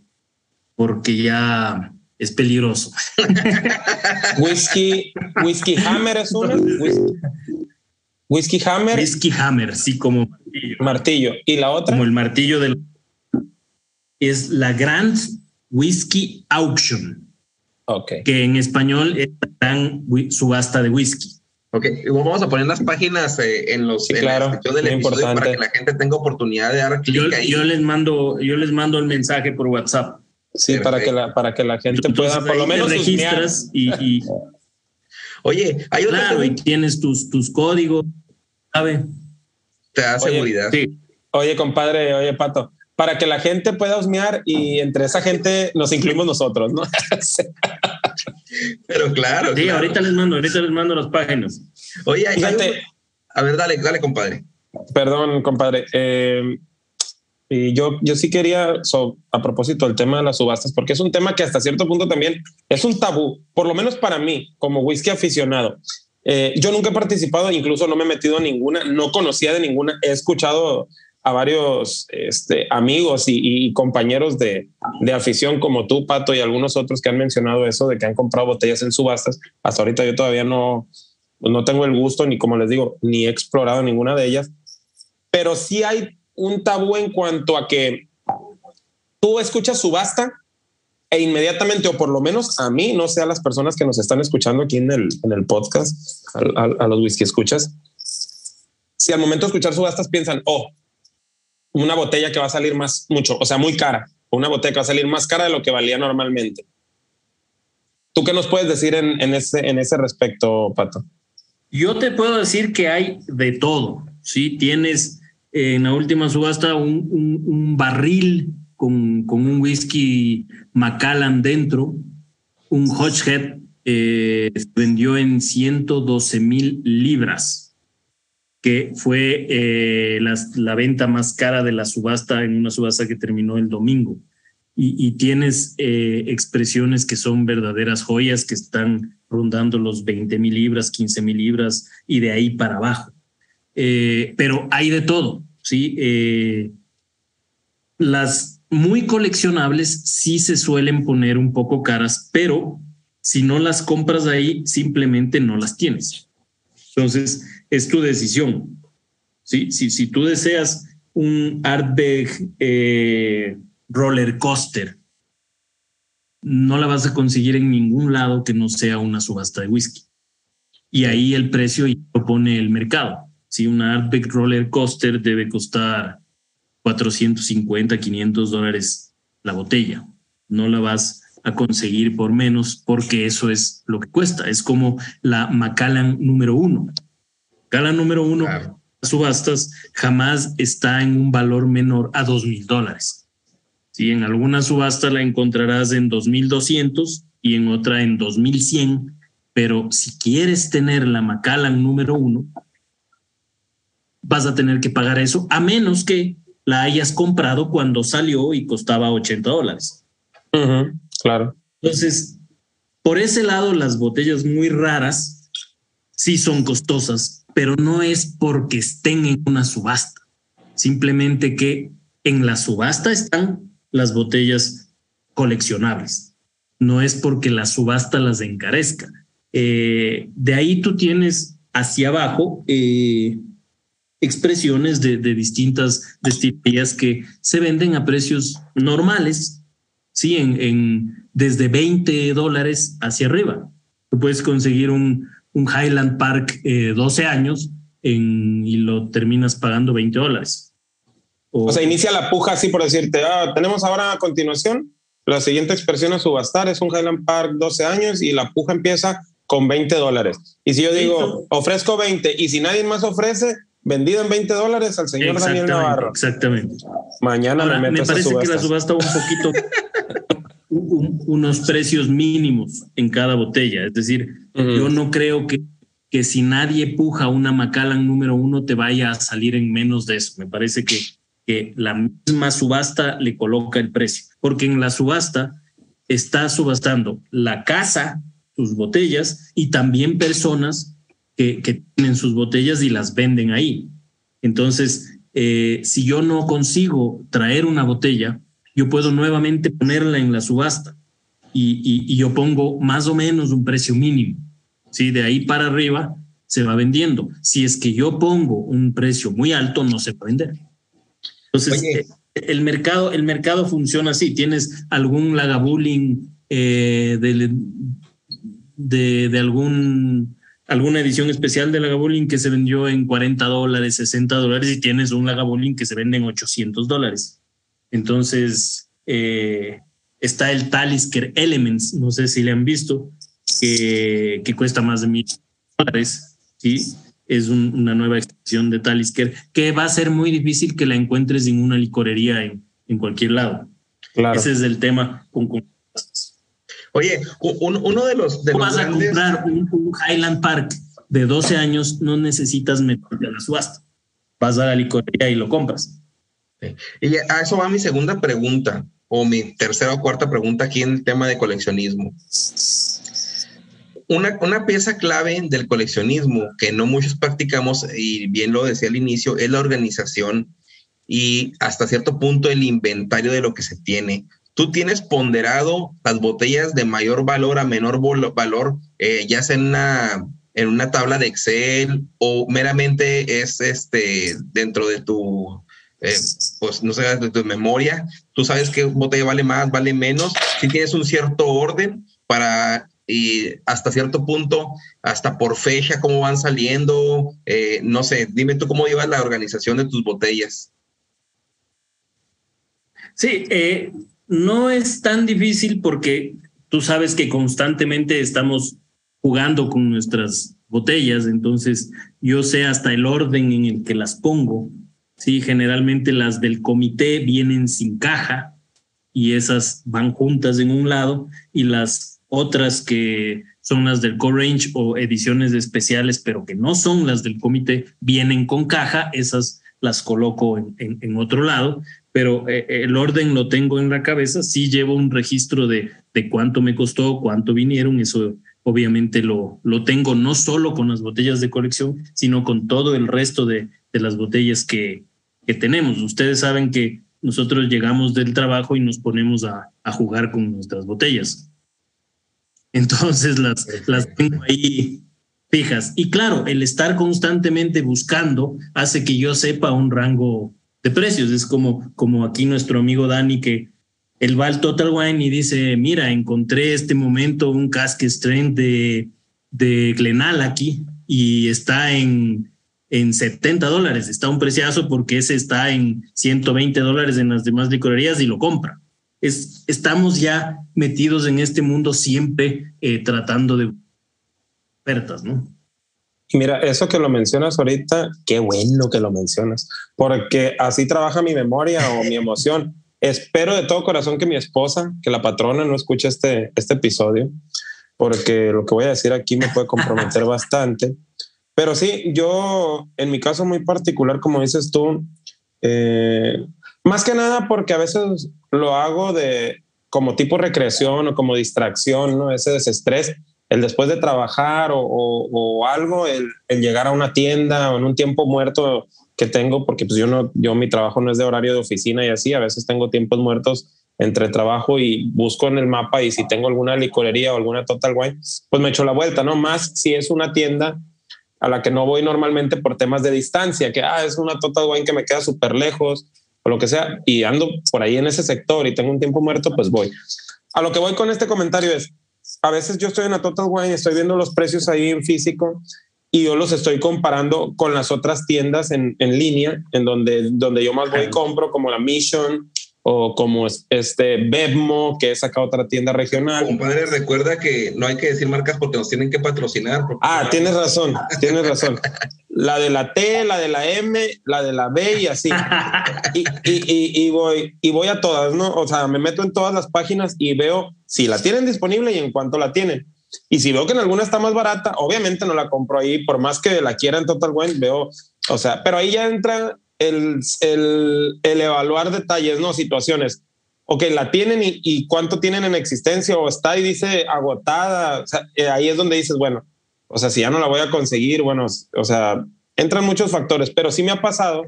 porque ya es peligroso. Whisky, Whisky Hammer es una. Whisky, Hammer. Whisky Hammer, sí, como martillo. ¿Y la otra? Como el martillo del. Es la Grand Whisky Auction. Ok. Que en español es la gran subasta de whisky. Ok, vamos a poner las páginas eh, en los sí, claro, del episodio para que la gente tenga oportunidad de dar clic ahí. Yo les mando, yo les mando el mensaje por WhatsApp. Sí, para que la, para que la gente pueda por lo menos registras y, Oye, hay otra claro, y tienes tus, tus códigos, ¿sabe? Te da seguridad. Sí. Oye, compadre, oye, Pato, para que la gente pueda husmear y entre esa gente nos incluimos nosotros, ¿no? Pero claro. Sí, ahorita les mando, ahorita les mando las páginas. Oye, Fíjate, a ver, dale, dale, compadre. Perdón, compadre. Eh, y yo, yo sí quería, a propósito del tema de las subastas, porque es un tema que hasta cierto punto también es un tabú, por lo menos para mí, como whisky aficionado. Eh, yo nunca he participado, incluso no me he metido en ninguna, no conocía de ninguna, he escuchado a varios este, amigos y, compañeros de, de, afición como tú, Pato, y algunos otros que han mencionado eso de que han comprado botellas en subastas. Hasta ahorita yo todavía no, no tengo el gusto, ni como les digo, ni he explorado ninguna de ellas, pero sí hay un tabú en cuanto a que tú escuchas subasta e inmediatamente, o por lo menos a mí, no sé a las personas que nos están escuchando aquí en el, en el podcast, a, los whisky escuchas, si al momento de escuchar subastas piensan, oh, una botella que va a salir más, mucho, o sea, muy cara, una botella que va a salir más cara de lo que valía normalmente. ¿Tú qué nos puedes decir en, en, ese, en ese respecto, Pato? Yo te puedo decir que hay de todo. Sí, tienes en la última subasta un, barril con, un whisky Macallan dentro, un Hodgehead, eh, se vendió en 112 mil libras, que fue eh, la, venta más cara de la subasta en una subasta que terminó el domingo. Y, tienes eh, expresiones que son verdaderas joyas que están rondando los 20 mil libras, 15 mil libras y de ahí para abajo. Eh, pero hay de todo, ¿sí? Eh, las muy coleccionables sí se suelen poner un poco caras, pero si no las compras ahí, simplemente no las tienes. Entonces, es tu decisión. ¿sí? Si, si tú deseas un Artback eh, roller coaster, no la vas a conseguir en ningún lado que no sea una subasta de whisky. Y ahí el precio lo pone el mercado. Si una Artback Roller Coaster debe costar 450, 500 dólares la botella. No la vas a conseguir por menos porque eso es lo que cuesta. Es como la Macallan número uno. Macallan número uno, subastas, jamás está en un valor menor a dos mil dólares. Si en alguna subasta la encontrarás en 2200 y en otra en 2100, pero si quieres tener la Macallan número uno, vas a tener que pagar eso, a menos que la hayas comprado cuando salió y costaba 80 dólares. claro. Entonces, por ese lado, las botellas muy raras sí son costosas, pero no es porque estén en una subasta. Simplemente que en la subasta están las botellas coleccionables. No es porque la subasta las encarezca. Eh, de ahí tú tienes hacia abajo eh, expresiones de, distintas destilerías que se venden a precios normales, ¿sí? En, desde 20 dólares hacia arriba. Tú puedes conseguir un, un Highland Park 12 eh, años y lo terminas pagando 20 dólares. O, sea, inicia la puja así por decirte, ah, tenemos ahora a continuación la siguiente expresión a subastar es un Highland Park 12 años y la puja empieza con 20 dólares. Y si yo digo, ofrezco 20 y si nadie más ofrece, vendido en 20 dólares al señor Daniel Navarro. Exactamente. Mañana me, me parece que la subasta un poquito unos precios mínimos en cada botella. Es decir, yo no creo que, que si nadie puja una Macallan número uno te vaya a salir en menos de eso. Me parece que, que la misma subasta le coloca el precio, porque en la subasta está subastando la casa, sus botellas y también personas que, que tienen sus botellas y las venden ahí. Entonces, eh, si yo no consigo traer una botella, yo puedo nuevamente ponerla en la subasta y, yo pongo más o menos un precio mínimo. ¿sí? De ahí para arriba se va vendiendo. Si es que yo pongo un precio muy alto, no se va a vender. Entonces, eh, el, mercado, el mercado funciona así. Tienes algún lagabulling eh, de, de, algún alguna edición especial de Lagavulin que se vendió en 40 dólares, 60 dólares y tienes un Lagavulin que se vende en 800 dólares. Entonces, eh, está el Talisker Elements, no sé si le han visto, que, que cuesta más de mil dólares. ¿sí? Es una nueva extensión de Talisker que va a ser muy difícil que la encuentres en una licorería en, en cualquier lado. Claro. Ese es el tema con, Oye, uno de los... De vas a comprar un, Highland Park de 12 años, no necesitas meterte a la subasta. Vas a la licorería y lo compras. Y a eso va mi segunda pregunta, o mi tercera o cuarta pregunta aquí en el tema de coleccionismo. Una, una, pieza clave del coleccionismo que no muchos practicamos, y bien lo decía al inicio, es la organización y hasta cierto punto el inventario de lo que se tiene tú tienes ponderado las botellas de mayor valor a menor valor, eh, ya sea en una, en una tabla de Excel o meramente es este dentro de tu, eh, pues no sé, de tu memoria. Tú sabes qué botella vale más, vale menos. Si tienes un cierto orden para y hasta cierto punto, hasta por fecha, cómo van saliendo, eh, no sé, dime tú cómo llevas la organización de tus botellas. Sí, eh, no es tan difícil porque tú sabes que constantemente estamos jugando con nuestras botellas, entonces yo sé hasta el orden en el que las pongo. Sí, generalmente las del comité vienen sin caja y esas van juntas en un lado y las otras que son las del co-range o ediciones especiales, pero que no son las del comité, vienen con caja, esas las coloco en otro lado pero eh, el orden lo tengo en la cabeza, sí llevo un registro de, de cuánto me costó, cuánto vinieron, eso obviamente lo, lo tengo no solo con las botellas de colección, sino con todo el resto de, de las botellas que, que, tenemos. Ustedes saben que nosotros llegamos del trabajo y nos ponemos a, a jugar con nuestras botellas. Entonces las, las tengo ahí fijas. Y claro, el estar constantemente buscando hace que yo sepa un rango de precios. Es como, como aquí nuestro amigo Dani que él va al Total Wine y dice, mira, encontré este momento un casque strength de, de Glenal aquí y está en, en 70 dólares. Está un preciazo porque ese está en 120 dólares en las demás licorerías y lo compra. Es, estamos ya metidos en este mundo siempre eh, tratando de ofertas, ¿no? Mira, eso que lo mencionas ahorita, qué bueno que lo mencionas, porque así trabaja mi memoria o mi emoción. Espero de todo corazón que mi esposa, que la patrona no escuche este, este episodio, porque lo que voy a decir aquí me puede comprometer bastante. Pero sí, yo en mi caso muy particular, como dices tú, eh, más que nada porque a veces lo hago de como tipo recreación o como distracción, ¿no? Ese desestrés el después de trabajar o, algo, el, llegar a una tienda o en un tiempo muerto que tengo, porque pues yo no, yo mi trabajo no es de horario de oficina y así, a veces tengo tiempos muertos entre trabajo y busco en el mapa y si tengo alguna licorería o alguna Total Wine, pues me echo la vuelta, ¿no? Más si es una tienda a la que no voy normalmente por temas de distancia, que ah, es una Total Wine que me queda súper lejos o lo que sea, y ando por ahí en ese sector y tengo un tiempo muerto, pues voy. A lo que voy con este comentario es, a veces yo estoy en la Total Wine, estoy viendo los precios ahí en físico y yo los estoy comparando con las otras tiendas en, en línea, en donde, donde yo más voy y compro, como la Mission o como este Bevmo, que es acá otra tienda regional. Compadre, recuerda que no hay que decir marcas porque nos tienen que patrocinar. Ah, tienes razón, tienes razón. La de la T, la de la M, la de la B y así. Y, y, y, voy, y voy a todas, ¿no? O sea, me meto en todas las páginas y veo si la tienen disponible y en cuánto la tienen. Y si veo que en alguna está más barata, obviamente no la compro ahí, por más que la quiera en Total Wine, veo, o sea, pero ahí ya entra el, el, el evaluar detalles, no situaciones. Ok, la tienen y, cuánto tienen en existencia o está y dice agotada. O sea, eh, ahí es donde dices, bueno, o sea, si ya no la voy a conseguir, bueno, o sea, entran muchos factores, pero sí me ha pasado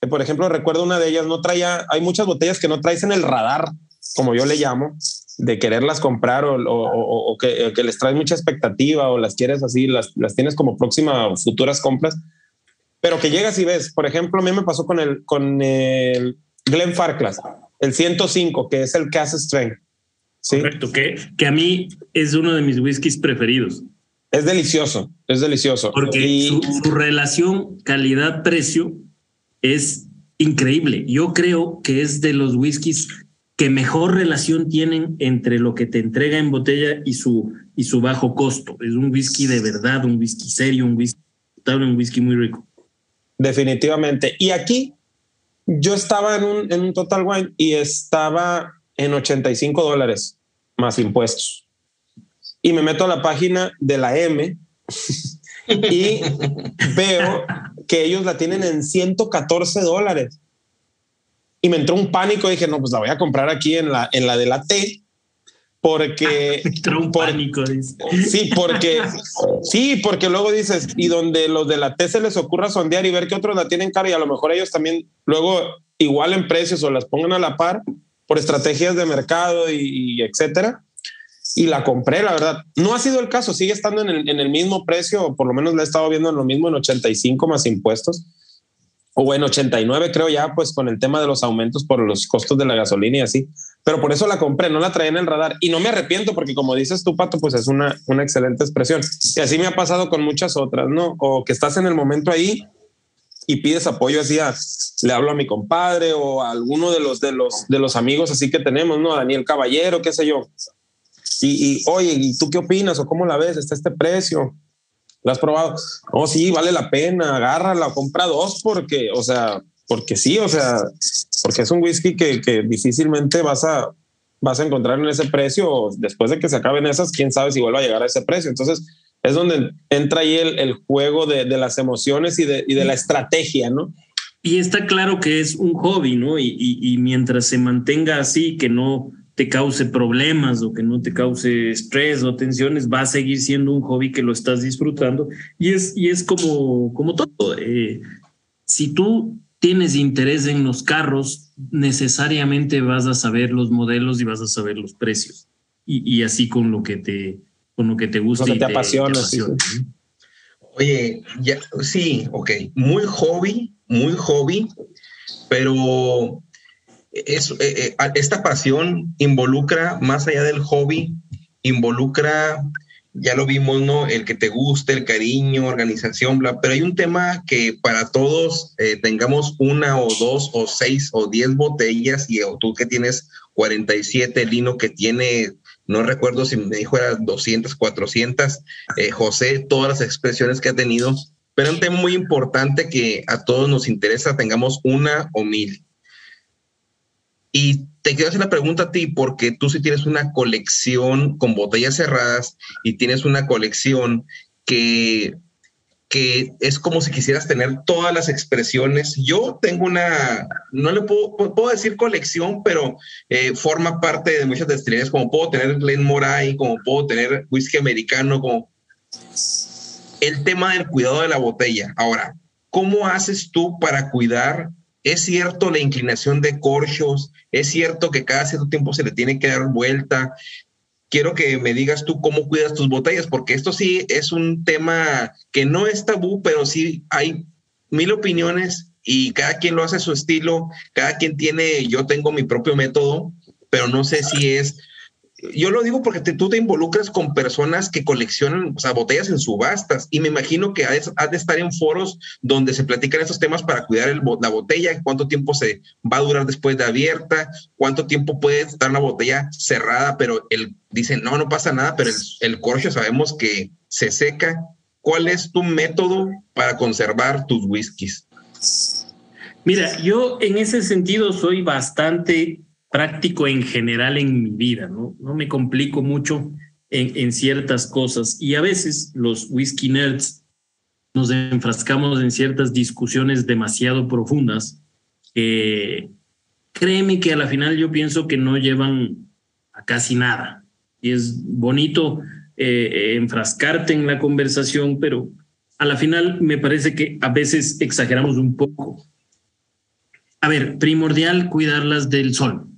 que, por ejemplo, recuerdo una de ellas, no traía, hay muchas botellas que no traes en el radar, como yo le llamo, de quererlas comprar o, o, que, les traes mucha expectativa o las quieres así, las, tienes como próximas futuras compras, pero que llegas y ves, por ejemplo, a mí me pasó con el, con el Glen Farclas, el 105, que es el Cask Strength. ¿sí? Correcto, que, que a mí es uno de mis whiskies preferidos. Es delicioso, es delicioso. Porque su, relación calidad-precio es increíble. Yo creo que es de los whiskies que mejor relación tienen entre lo que te entrega en botella y su, y su bajo costo. Es un whisky de verdad, un whisky serio, un whisky un whisky muy rico. Definitivamente. Y aquí yo estaba en un, en un Total Wine y estaba en 85 dólares más impuestos y me meto a la página de la M y veo que ellos la tienen en 114 dólares. Y me entró un pánico. Dije, no, pues la voy a comprar aquí en la, en la de la T. Porque. entró un pánico. Sí, porque. Sí, porque luego dices, y donde los de la T se les ocurra sondear y ver que otros la tienen cara y a lo mejor ellos también luego igual en precios o las pongan a la par por estrategias de mercado y etcétera y la compré, la verdad. No ha sido el caso, sigue estando en el, en el mismo precio, por lo menos la he estado viendo en lo mismo en 85 más impuestos, o en 89 creo ya, pues con el tema de los aumentos por los costos de la gasolina y así. Pero por eso la compré, no la traía en el radar y no me arrepiento porque como dices tú, Pato, pues es una, una excelente expresión. Y así me ha pasado con muchas otras, ¿no? O que estás en el momento ahí y pides apoyo así le hablo a mi compadre o a alguno de los de los de los amigos así que tenemos, ¿no? A Daniel Caballero, qué sé yo y, oye, ¿y tú qué opinas o cómo la ves? ¿Está este precio? ¿Lo has probado? Oh, sí, vale la pena, agárrala, compra dos porque, o sea, porque sí, o sea, porque es un whisky que, que difícilmente vas a, vas a encontrar en ese precio. Después de que se acaben esas, quién sabe si vuelva a llegar a ese precio. Entonces, es donde entra ahí el, el juego de, de, las emociones y de, y de la estrategia, ¿no? Y está claro que es un hobby, ¿no? Y, y, y mientras se mantenga así, que no, te cause problemas o que no te cause estrés o tensiones, va a seguir siendo un hobby que lo estás disfrutando. Y es, y es como, como todo. Eh, si tú tienes interés en los carros, necesariamente vas a saber los modelos y vas a saber los precios. Y, y así con lo que te, con lo que te gusta. y te, apasiona. Oye, ya, sí, ok. Muy hobby, muy hobby, pero es, eh, eh, esta pasión involucra, más allá del hobby, involucra, ya lo vimos, ¿no? El que te guste, el cariño, organización, bla, pero hay un tema que para todos eh, tengamos una o dos o seis o diez botellas y tú que tienes 47, Lino que tiene, no recuerdo si me dijo era 200, 400, José, todas las expresiones que ha tenido, pero un tema muy importante que a todos nos interesa, tengamos una o mil. Y te quiero hacer la pregunta a ti, porque tú sí tienes una colección con botellas cerradas y tienes una colección que, que es como si quisieras tener todas las expresiones. Yo tengo una, no le puedo, decir colección, pero eh, forma parte de muchas destilerías, como puedo tener Glen Moray, como puedo tener whisky americano, como el tema del cuidado de la botella. Ahora, ¿cómo haces tú para cuidar es cierto la inclinación de corchos, es cierto que cada cierto tiempo se le tiene que dar vuelta. Quiero que me digas tú cómo cuidas tus botellas, porque esto sí es un tema que no es tabú, pero sí hay mil opiniones y cada quien lo hace a su estilo, cada quien tiene, yo tengo mi propio método, pero no sé si es yo lo digo porque tú te involucras con personas que coleccionan o sea, botellas en subastas y me imagino que has, de estar en foros donde se platican estos temas para cuidar el, la botella, cuánto tiempo se va a durar después de abierta, cuánto tiempo puede estar la botella cerrada, pero él dice, no, no pasa nada, pero el, el corcho sabemos que se seca. ¿Cuál es tu método para conservar tus whiskies? Mira, yo en ese sentido soy bastante práctico en general en mi vida, ¿no? No me complico mucho. en, en ciertas cosas y a veces los whisky nerds nos enfrascamos en ciertas discusiones demasiado profundas. créeme que a la final yo pienso que no llevan a casi nada. Y es bonito eh, enfrascarte en la conversación, pero a la final me parece que a veces exageramos un poco. A ver, primordial cuidarlas del sol.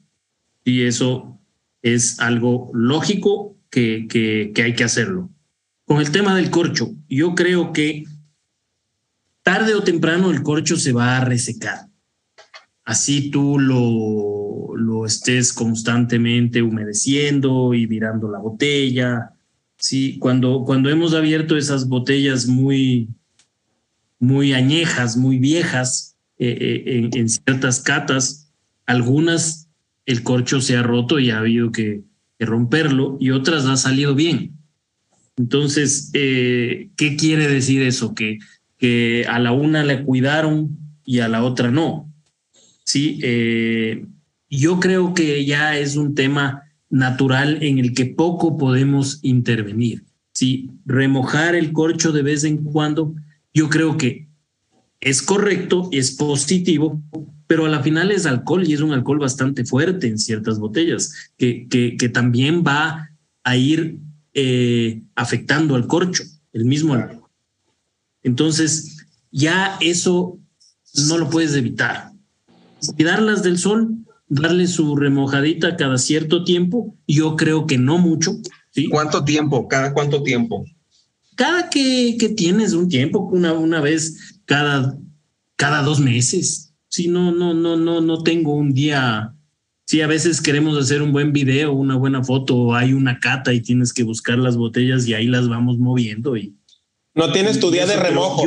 Y eso es algo lógico que, que, hay que hacerlo. Con el tema del corcho, yo creo que tarde o temprano el corcho se va a resecar. Así tú lo, lo estés constantemente humedeciendo y virando la botella. Sí, cuando, cuando hemos abierto esas botellas muy, muy añejas, muy viejas, eh, eh, en, en, ciertas catas, algunas el corcho se ha roto y ha habido que, que romperlo y otras ha salido bien. Entonces, eh, ¿qué quiere decir eso? Que a la una le cuidaron y a la otra no. Sí, eh, yo creo que ya es un tema natural en el que poco podemos intervenir. Sí, remojar el corcho de vez en cuando, yo creo que es correcto, es positivo, pero a la final es alcohol y es un alcohol bastante fuerte en ciertas botellas, que, que, que también va a ir eh, afectando al corcho, el mismo alcohol. Entonces, ya eso no lo puedes evitar. Cuidarlas del sol, darle su remojadita cada cierto tiempo, yo creo que no mucho. ¿sí? ¿Cuánto tiempo? ¿Cada cuánto tiempo? Cada que, que tienes un tiempo, una, una vez cada, cada dos meses. Si no, no, no, no, no tengo un día. Si a veces queremos hacer un buen video, una buena foto, hay una cata y tienes que buscar las botellas y ahí las vamos moviendo y, no tienes tu día de remojo.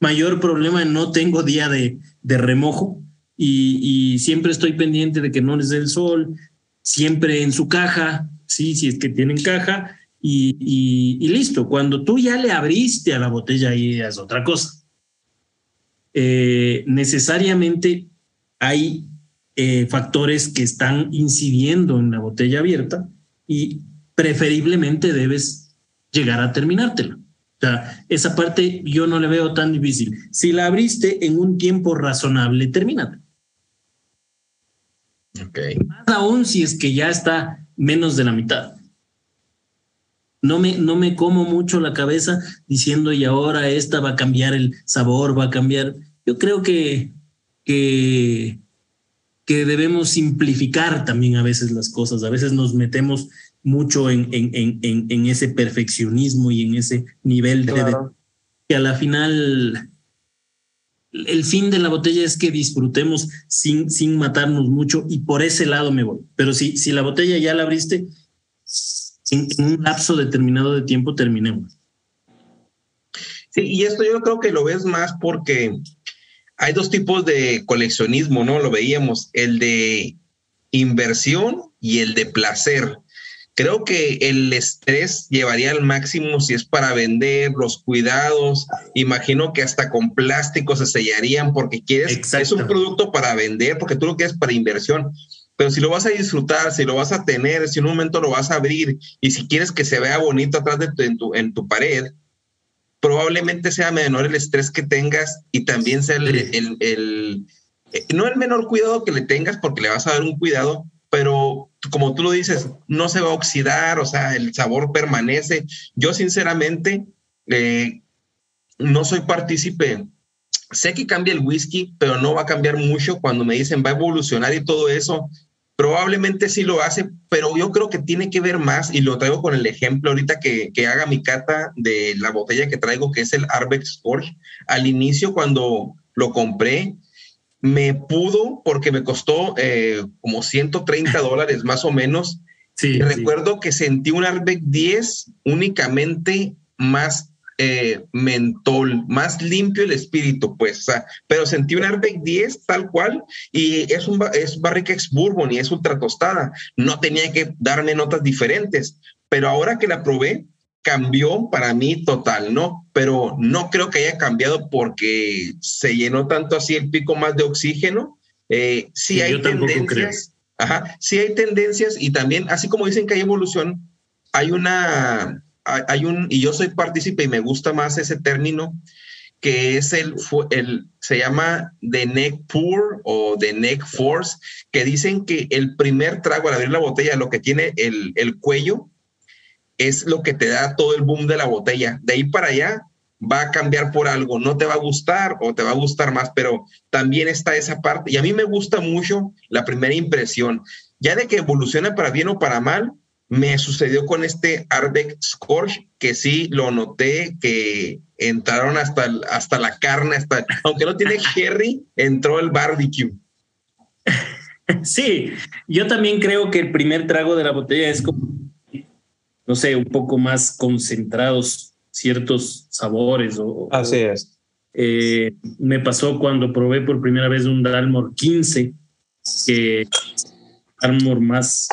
mayor problema, no tengo día de, de remojo y, y, siempre estoy pendiente de que no les dé el sol, siempre en su caja, sí, si es que tienen caja y, y, y listo. Cuando tú ya le abriste a la botella, ahí es otra cosa. Eh, necesariamente hay eh, factores que están incidiendo en la botella abierta y preferiblemente debes llegar a terminártela. O sea, esa parte yo no le veo tan difícil. Si la abriste en un tiempo razonable, termínate. Ok. Más aún si es que ya está menos de la mitad. No me, no me como mucho la cabeza diciendo y ahora esta va a cambiar el sabor, va a cambiar. Yo creo que, que, que debemos simplificar también a veces las cosas. A veces nos metemos mucho en, en, en, en, ese perfeccionismo y en ese nivel de, de, que a la final el fin de la botella es que disfrutemos sin, sin matarnos mucho y por ese lado me voy. Pero si, si la botella ya la abriste, en, en un lapso determinado de tiempo terminemos. Sí, y esto yo creo que lo ves más porque hay dos tipos de coleccionismo, ¿no? Lo veíamos, el de inversión y el de placer. Creo que el estrés llevaría al máximo si es para vender, los cuidados. Imagino que hasta con plástico se sellarían porque quieres, Exacto. es un producto para vender, porque tú lo quieres para inversión. Pero si lo vas a disfrutar, si lo vas a tener, si en un momento lo vas a abrir y si quieres que se vea bonito atrás de tu, en, tu, en tu pared, probablemente sea menor el estrés que tengas y también sea el, el, el, el, no el menor cuidado que le tengas porque le vas a dar un cuidado, pero como tú lo dices, no se va a oxidar, o sea, el sabor permanece. Yo sinceramente eh, no soy partícipe. Sé que cambia el whisky, pero no va a cambiar mucho cuando me dicen va a evolucionar y todo eso. Probablemente sí lo hace, pero yo creo que tiene que ver más, y lo traigo con el ejemplo ahorita que, que haga mi cata de la botella que traigo, que es el Arbex Forge. Al inicio, cuando lo compré, me pudo porque me costó eh, como 130 dólares más o menos. Sí, recuerdo sí. que sentí un Arbeck 10 únicamente más eh, mentol, más limpio el espíritu, pues, o sea, pero sentí un Arbeck 10 tal cual y es un es Barrica ex Bourbon y es ultra tostada. No tenía que darme notas diferentes, pero ahora que la probé, cambió para mí total, ¿no? Pero no creo que haya cambiado porque se llenó tanto así el pico más de oxígeno. Eh, sí, hay tendencias, Ajá, sí hay tendencias y también, así como dicen que hay evolución, hay una, hay un, y yo soy partícipe y me gusta más ese término, que es el, el, se llama The Neck Pour o The Neck Force, que dicen que el primer trago al abrir la botella, lo que tiene el, el cuello, es lo que te da todo el boom de la botella. De ahí para allá va a cambiar por algo, no te va a gustar o te va a gustar más, pero también está esa parte. Y a mí me gusta mucho la primera impresión. Ya de que evoluciona para bien o para mal, me sucedió con este Arbeck Scorch, que sí lo noté, que entraron hasta, hasta la carne, hasta, aunque no tiene Jerry, entró el barbecue. Sí, yo también creo que el primer trago de la botella es como, no sé, un poco más concentrados ciertos sabores. O, Así es. Eh, me pasó cuando probé por primera vez un Dalmor 15, que Dalmor más,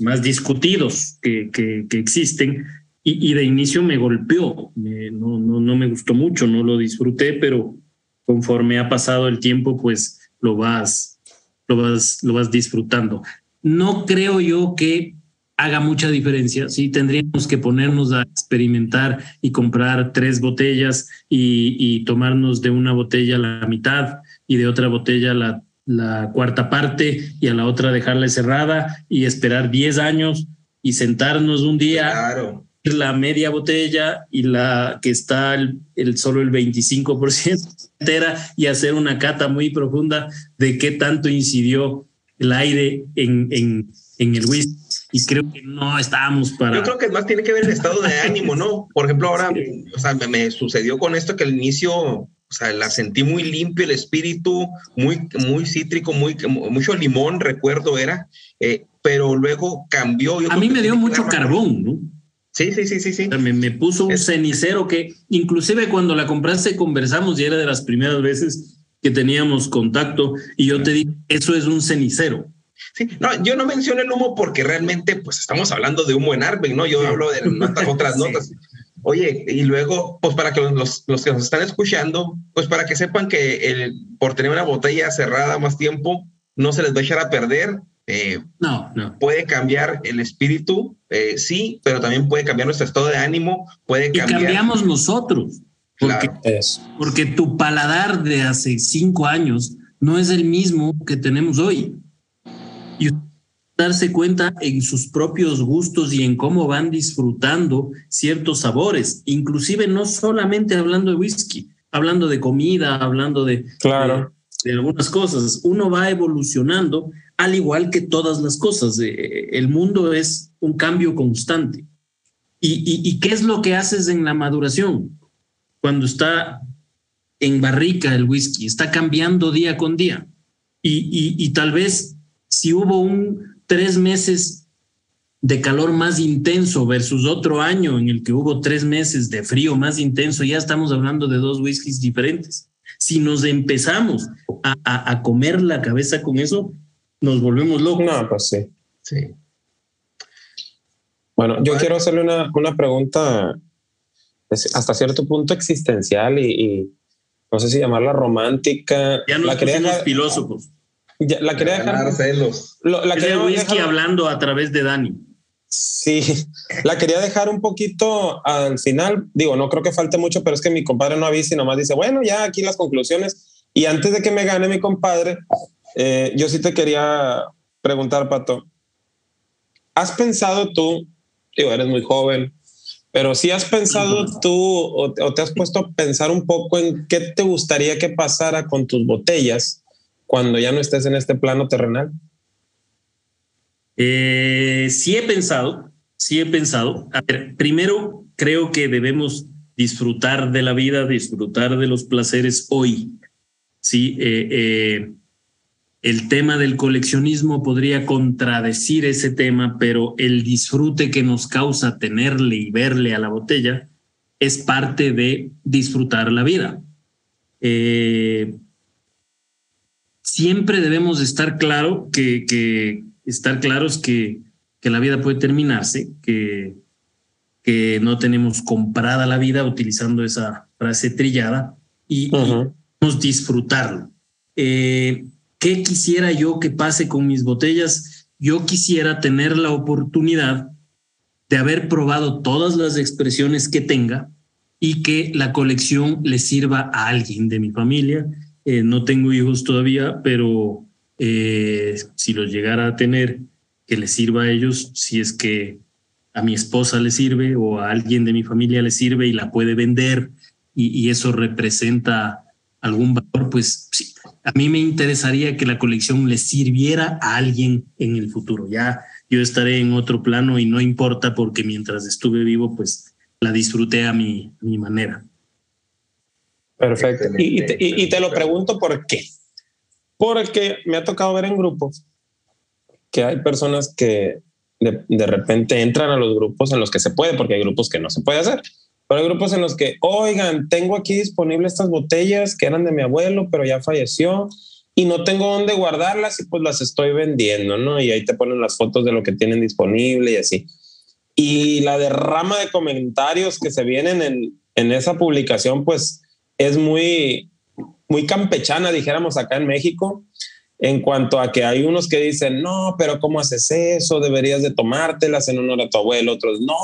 más discutidos que, que, existen, y, y, de inicio me golpeó, no, no, no me gustó mucho, no lo disfruté, pero conforme ha pasado el tiempo, pues lo vas, lo vas, lo vas disfrutando. No creo yo que haga mucha diferencia. Sí, tendríamos que ponernos a experimentar y comprar tres botellas y, tomarnos de una botella la mitad y de otra botella la, la cuarta parte y a la otra dejarla cerrada y esperar 10 años y sentarnos un día. Claro. La media botella y la que está el, el solo el 25% entera y hacer una cata muy profunda de qué tanto incidió el aire en, en, en el whisky y creo que no estábamos para... Yo creo que más tiene que ver el estado de ánimo, ¿no? Por ejemplo, ahora, o sea, me, sucedió con esto que al inicio, o sea, la sentí muy limpio el espíritu, muy, muy cítrico, muy, mucho limón, recuerdo era, eh, pero luego cambió. a mí me dio mucho carbón, ¿no? Sí, sí, sí, sí, sí. Me, me puso un cenicero que inclusive cuando la compraste conversamos y era de las primeras veces que teníamos contacto y yo te dije, eso es un cenicero. Sí, no, yo no menciono el humo porque realmente pues estamos hablando de humo en Arbeck, ¿no? Yo hablo de otras notas. Oye, y luego, pues para que los, los, que nos están escuchando, pues para que sepan que el, por tener una botella cerrada más tiempo, no se les va a echar a perder. Eh, no, no. Puede cambiar el espíritu, eh, sí, pero también puede cambiar nuestro estado de ánimo, puede cambiar. Y cambiamos nosotros. Porque, porque tu paladar de hace cinco años no es el mismo que tenemos hoy y darse cuenta en sus propios gustos y en cómo van disfrutando ciertos sabores, inclusive no solamente hablando de whisky, hablando de comida, hablando de, claro. de, algunas cosas. Uno va evolucionando al igual que todas las cosas. Eh, el mundo es un cambio constante. ¿Y, y, qué es lo que haces en la maduración? Cuando está en barrica el whisky, está cambiando día con día. Y, y tal vez si hubo un tres meses de calor más intenso versus otro año en el que hubo tres meses de frío más intenso, ya estamos hablando de dos whiskies diferentes. Si nos empezamos a, comer la cabeza con eso, nos volvemos locos. No, pues sí. Sí. Bueno, yo quiero hacerle una, una, pregunta hasta cierto punto existencial y, no sé si llamarla romántica. Ya nos la pusimos filósofos la quería dejar. la quería whisky hablando a través de Dani. Sí, la quería dejar un poquito al final. Digo, no creo que falte mucho, pero es que mi compadre no avisa y nomás dice, bueno, ya aquí las conclusiones. Y antes de que me gane mi compadre, eh, yo sí te quería preguntar, Pato. ¿Has pensado tú, digo, eres muy joven, pero si has pensado tú o, o te has puesto a pensar un poco en qué te gustaría que pasara con tus botellas? Cuando ya no estés en este plano terrenal? Eh, sí he pensado, sí he pensado. A ver, primero creo que debemos disfrutar de la vida, disfrutar de los placeres hoy. Sí, eh, eh, el tema del coleccionismo podría contradecir ese tema, pero el disfrute que nos causa tenerle y verle a la botella es parte de disfrutar la vida. Eh, siempre debemos estar claro que, que estar claros que, que, la vida puede terminarse, que, que no tenemos comprada la vida utilizando esa frase trillada y, uh disfrutarlo. Eh, ¿Qué ¿qué quisiera yo que pase con mis botellas? Yo quisiera tener la oportunidad de haber probado todas las expresiones que tenga y que la colección le sirva a alguien de mi familia. Eh, no tengo hijos todavía, pero eh, si los llegara a tener, que le sirva a ellos, si es que a mi esposa le sirve o a alguien de mi familia le sirve y la puede vender y, eso representa algún valor, pues sí, a mí me interesaría que la colección le sirviera a alguien en el futuro. Ya yo estaré en otro plano y no importa porque mientras estuve vivo, pues la disfruté a mi manera. Perfecto. Y, y, te, lo pregunto por qué. Porque me ha tocado ver en grupos que hay personas que de, de, repente entran a los grupos en los que se puede, porque hay grupos que no se puede hacer. Pero hay grupos en los que, oigan, tengo aquí disponibles estas botellas que eran de mi abuelo, pero ya falleció y no tengo dónde guardarlas y pues las estoy vendiendo, ¿no? Y ahí te ponen las fotos de lo que tienen disponible y así. Y la derrama de comentarios que se vienen en, en esa publicación, pues es muy, muy campechana, dijéramos acá en México, en cuanto a que hay unos que dicen, no, pero ¿cómo haces eso? Deberías de tomártelas en honor a tu abuelo. Otros, no,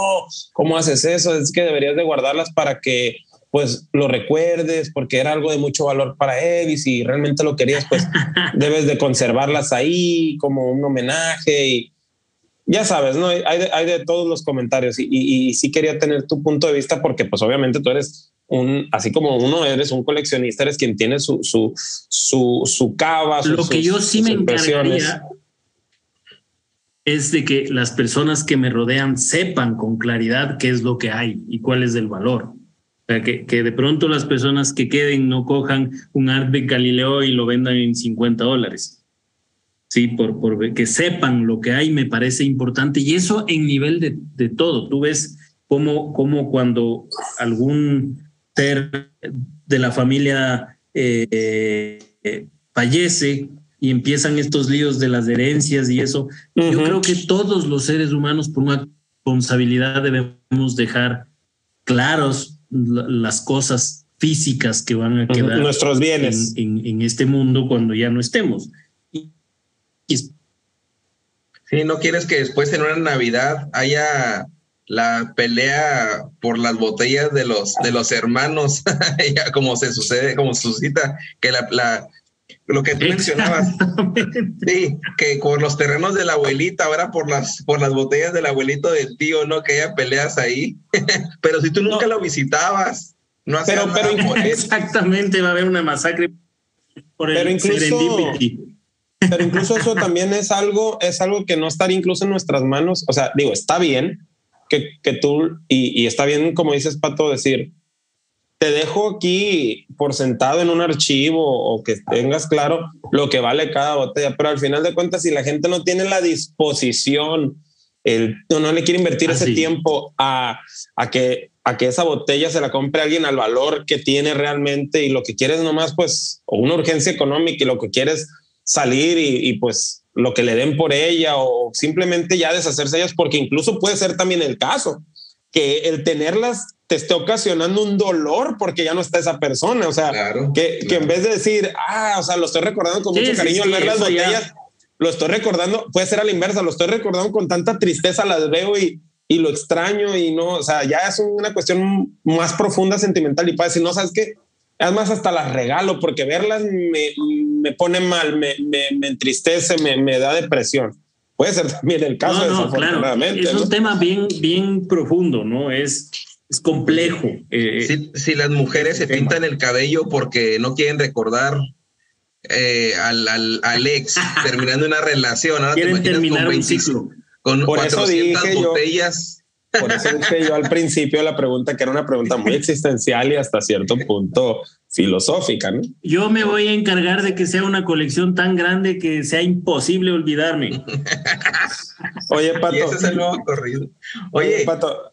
¿cómo haces eso? Es que deberías de guardarlas para que pues lo recuerdes porque era algo de mucho valor para él y si realmente lo querías, pues debes de conservarlas ahí como un homenaje y ya sabes, ¿no? Hay de, hay de todos los comentarios y, y, y sí quería tener tu punto de vista porque pues obviamente tú eres un, así como uno eres un coleccionista, eres quien tiene su, su, su, su cava. Lo que yo sí me encargaría es de que las personas que me rodean sepan con claridad qué es lo que hay y cuál es el valor. O sea, que, que de pronto las personas que queden no cojan un arte Galileo y lo vendan en 50 dólares. Sí, por, por que sepan lo que hay me parece importante y eso en nivel de, de todo. Tú ves cómo, cómo cuando algún ser de la familia eh, eh, fallece y empiezan estos líos de las herencias y eso. Yo creo que todos los seres humanos, por una responsabilidad, debemos dejar claros las cosas físicas que van a quedar nuestros bienes en, este mundo cuando ya no estemos. Sí, no quieres que después en una Navidad haya la pelea por las botellas de los, de los hermanos, como se sucede, como suscita, que la, la lo que tú mencionabas, sí, que por los terrenos de la abuelita, ahora por las, por las botellas del abuelito del tío, ¿no? Que haya peleas ahí, pero si tú nunca lo visitabas, no pero, pero Exactamente, va a haber una masacre por el pero incluso, pero incluso eso también es algo, es algo que no estaría incluso en nuestras manos, o sea, digo, está bien, que, tú, y, está bien, como dices, Pato, decir, te dejo aquí por sentado en un archivo o que tengas claro lo que vale cada botella, pero al final de cuentas, si la gente no tiene la disposición, el, no, no le quiere invertir ese tiempo a, a, que, a que esa botella se la compre alguien al valor que tiene realmente y lo que quieres nomás, pues, o una urgencia económica y lo que quieres salir y, y pues lo que le den por ella o simplemente ya deshacerse de ellas, porque incluso puede ser también el caso que el tenerlas te esté ocasionando un dolor porque ya no está esa persona. O sea, que, que, en vez de decir, ah, o sea, lo estoy recordando con mucho cariño al ver las botellas, lo estoy recordando, puede ser a la inversa, lo estoy recordando con tanta tristeza, las veo y, y lo extraño y no, o sea, ya es una cuestión más profunda, sentimental y para decir, no, sabes qué, además hasta las regalo porque verlas me, me pone mal, me, me, entristece, me, me, da depresión. Puede ser también el caso, no, no, Es un tema bien, bien profundo, ¿no? Es, es complejo. Eh, si, las mujeres se pintan el cabello porque no quieren recordar eh, al, al, al, ex terminando una relación, ahora quieren terminar un ciclo. Con Por 400 botellas. Por eso dije yo al principio la pregunta, que era una pregunta muy existencial y hasta cierto punto filosófica. ¿no? Yo me voy a encargar de que sea una colección tan grande que sea imposible olvidarme. Oye, Pato. Y ese es el nuevo corrido. Oye, Pato.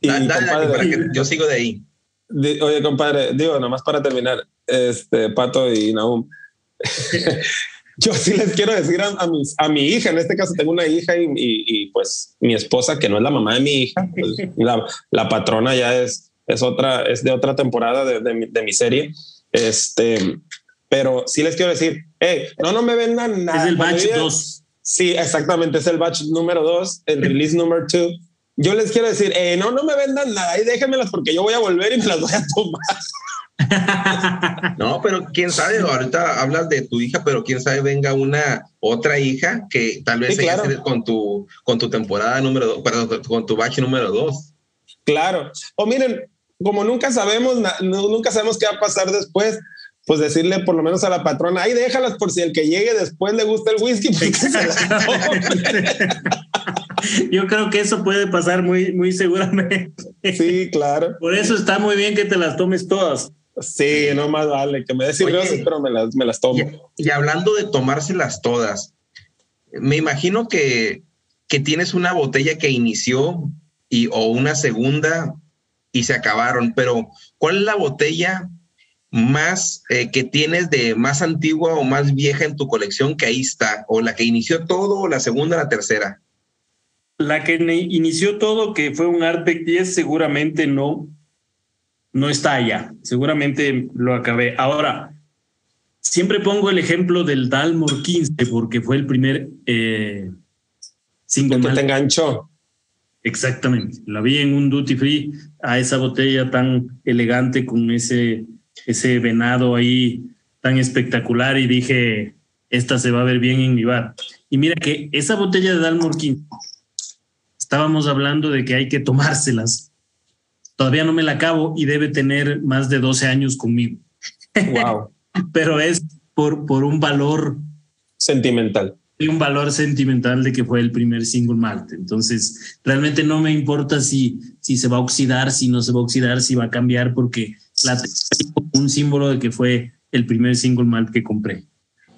Y, compadre, yo sigo de ahí. oye, compadre, digo, nomás para terminar, este, Pato y Naum. yo sí les quiero decir a, a, mi hija, en este caso tengo una hija y, y, pues mi esposa, que no es la mamá de mi hija, pues, la, la, patrona ya es, es otra, es de otra temporada de, de, mi, de mi serie. Este, pero sí les quiero decir, hey, no, no me vendan nada. Es el batch 2. Sí, exactamente, es el batch número 2, el release número 2. Yo les quiero decir, no, no me vendan nada y déjenmelas porque yo voy a volver y me las voy a tomar. No, pero quién sabe, ahorita hablas de tu hija, pero quién sabe venga una otra hija que tal vez con tu con tu temporada número dos, con tu batch número dos. Claro. O miren, como nunca sabemos, nunca sabemos qué va a pasar después, pues decirle por lo menos a la patrona, ahí déjalas por si el que llegue después le gusta el whisky. Yo creo que eso puede pasar muy, muy seguramente. Sí, claro. Por eso está muy bien que te las tomes todas. Sí, no más vale, que me des pero me las, me las tomo. Y, hablando de tomárselas todas, me imagino que, que tienes una botella que inició y, o una segunda y se acabaron, pero ¿cuál es la botella más eh, que tienes de más antigua o más vieja en tu colección que ahí está? ¿O la que inició todo o la segunda o la tercera? La que inició todo, que fue un Artec 10, seguramente no, no está allá. Seguramente lo acabé. Ahora, siempre pongo el ejemplo del Dalmor 15 porque fue el primer eh, single que te enganchó. Exactamente. La vi en un duty free a esa botella tan elegante con ese, ese venado ahí tan espectacular y dije, esta se va a ver bien en mi bar. Y mira que esa botella de Dalmor 15, estábamos hablando de que hay que tomárselas Todavía no me la acabo y debe tener más de 12 años conmigo. Wow. Pero es por, por un valor sentimental. Un valor sentimental de que fue el primer single malt. Entonces, realmente no me importa si, si se va a oxidar, si no se va a oxidar, si va a cambiar, porque la un símbolo de que fue el primer single malt que compré.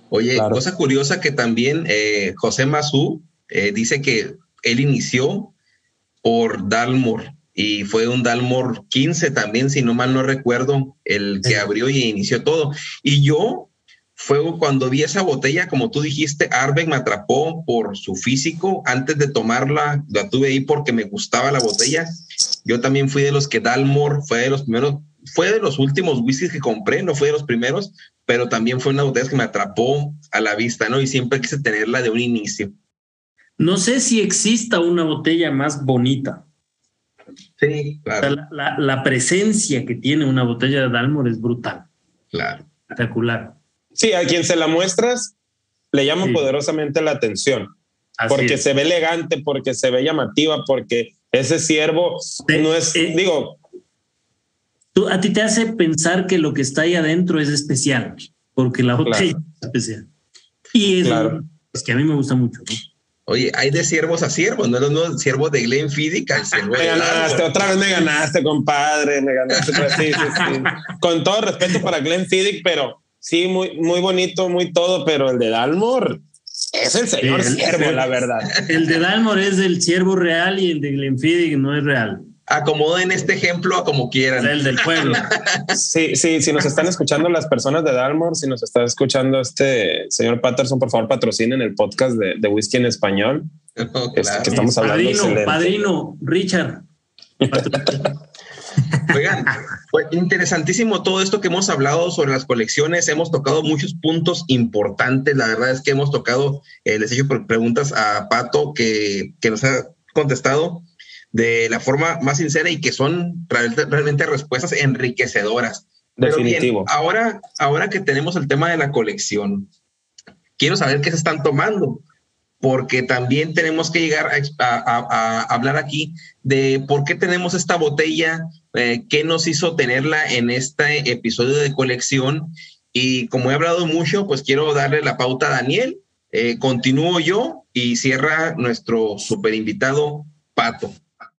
Oye, cosa curiosa que también eh, José Mazú eh, dice que él inició por Dalmor y fue un Dalmor 15 también, si no mal no recuerdo, el que abrió y inició todo. Y yo fue cuando vi esa botella, como tú dijiste, Arben me atrapó por su físico. Antes de tomarla, la tuve ahí porque me gustaba la botella. Yo también fui de los que Dalmor fue de los primeros, fue de los últimos whiskies que compré, no fue de los primeros, pero también fue una botella que me atrapó a la vista, ¿no? Y siempre quise tenerla de un inicio. No sé si exista una botella más bonita Sí, claro. la, presencia que tiene una botella de Dalmor es brutal. Claro. Espectacular. Sí, a quien se la muestras le llama poderosamente la atención. porque se ve elegante, porque se ve llamativa, porque ese ciervo no es, eh, digo. Tú, a ti te hace pensar que lo que está ahí adentro es especial, porque la botella es especial. Y es, es que a mí me gusta mucho. ¿no? Oye, hay de siervos a siervos, no los siervos de Glenn Fiddick Me ganaste, otra vez me ganaste, compadre, me ganaste. Pues, sí, sí, sí. Con todo respeto para Glenn Fiddick, pero sí, muy, muy bonito, muy todo, pero el de Dalmor es el señor siervo, la verdad. El de Dalmor es el siervo real y el de Glenn Fiddick no es real acomoden este ejemplo a como quieran. El del pueblo. sí, sí, si nos están escuchando las personas de Dalmor, si nos está escuchando este señor Patterson, por favor patrocinen el podcast de, de Whisky en Español. Oh, que estamos hablando. Padrino, padrino, Richard. Oigan, pues interesantísimo todo esto que hemos hablado sobre las colecciones. Hemos tocado muchos puntos importantes. La verdad es que hemos tocado, eh, les he hecho preguntas a Pato que, que nos ha contestado de la forma más sincera y que son realmente respuestas enriquecedoras. Definitivo. ahora, ahora que tenemos el tema de la colección, quiero saber qué se están tomando, porque también tenemos que llegar a, hablar aquí de por qué tenemos esta botella, eh, qué nos hizo tenerla en este episodio de colección. Y como he hablado mucho, pues quiero darle la pauta a Daniel. Eh, continúo yo y cierra nuestro super invitado, Pato.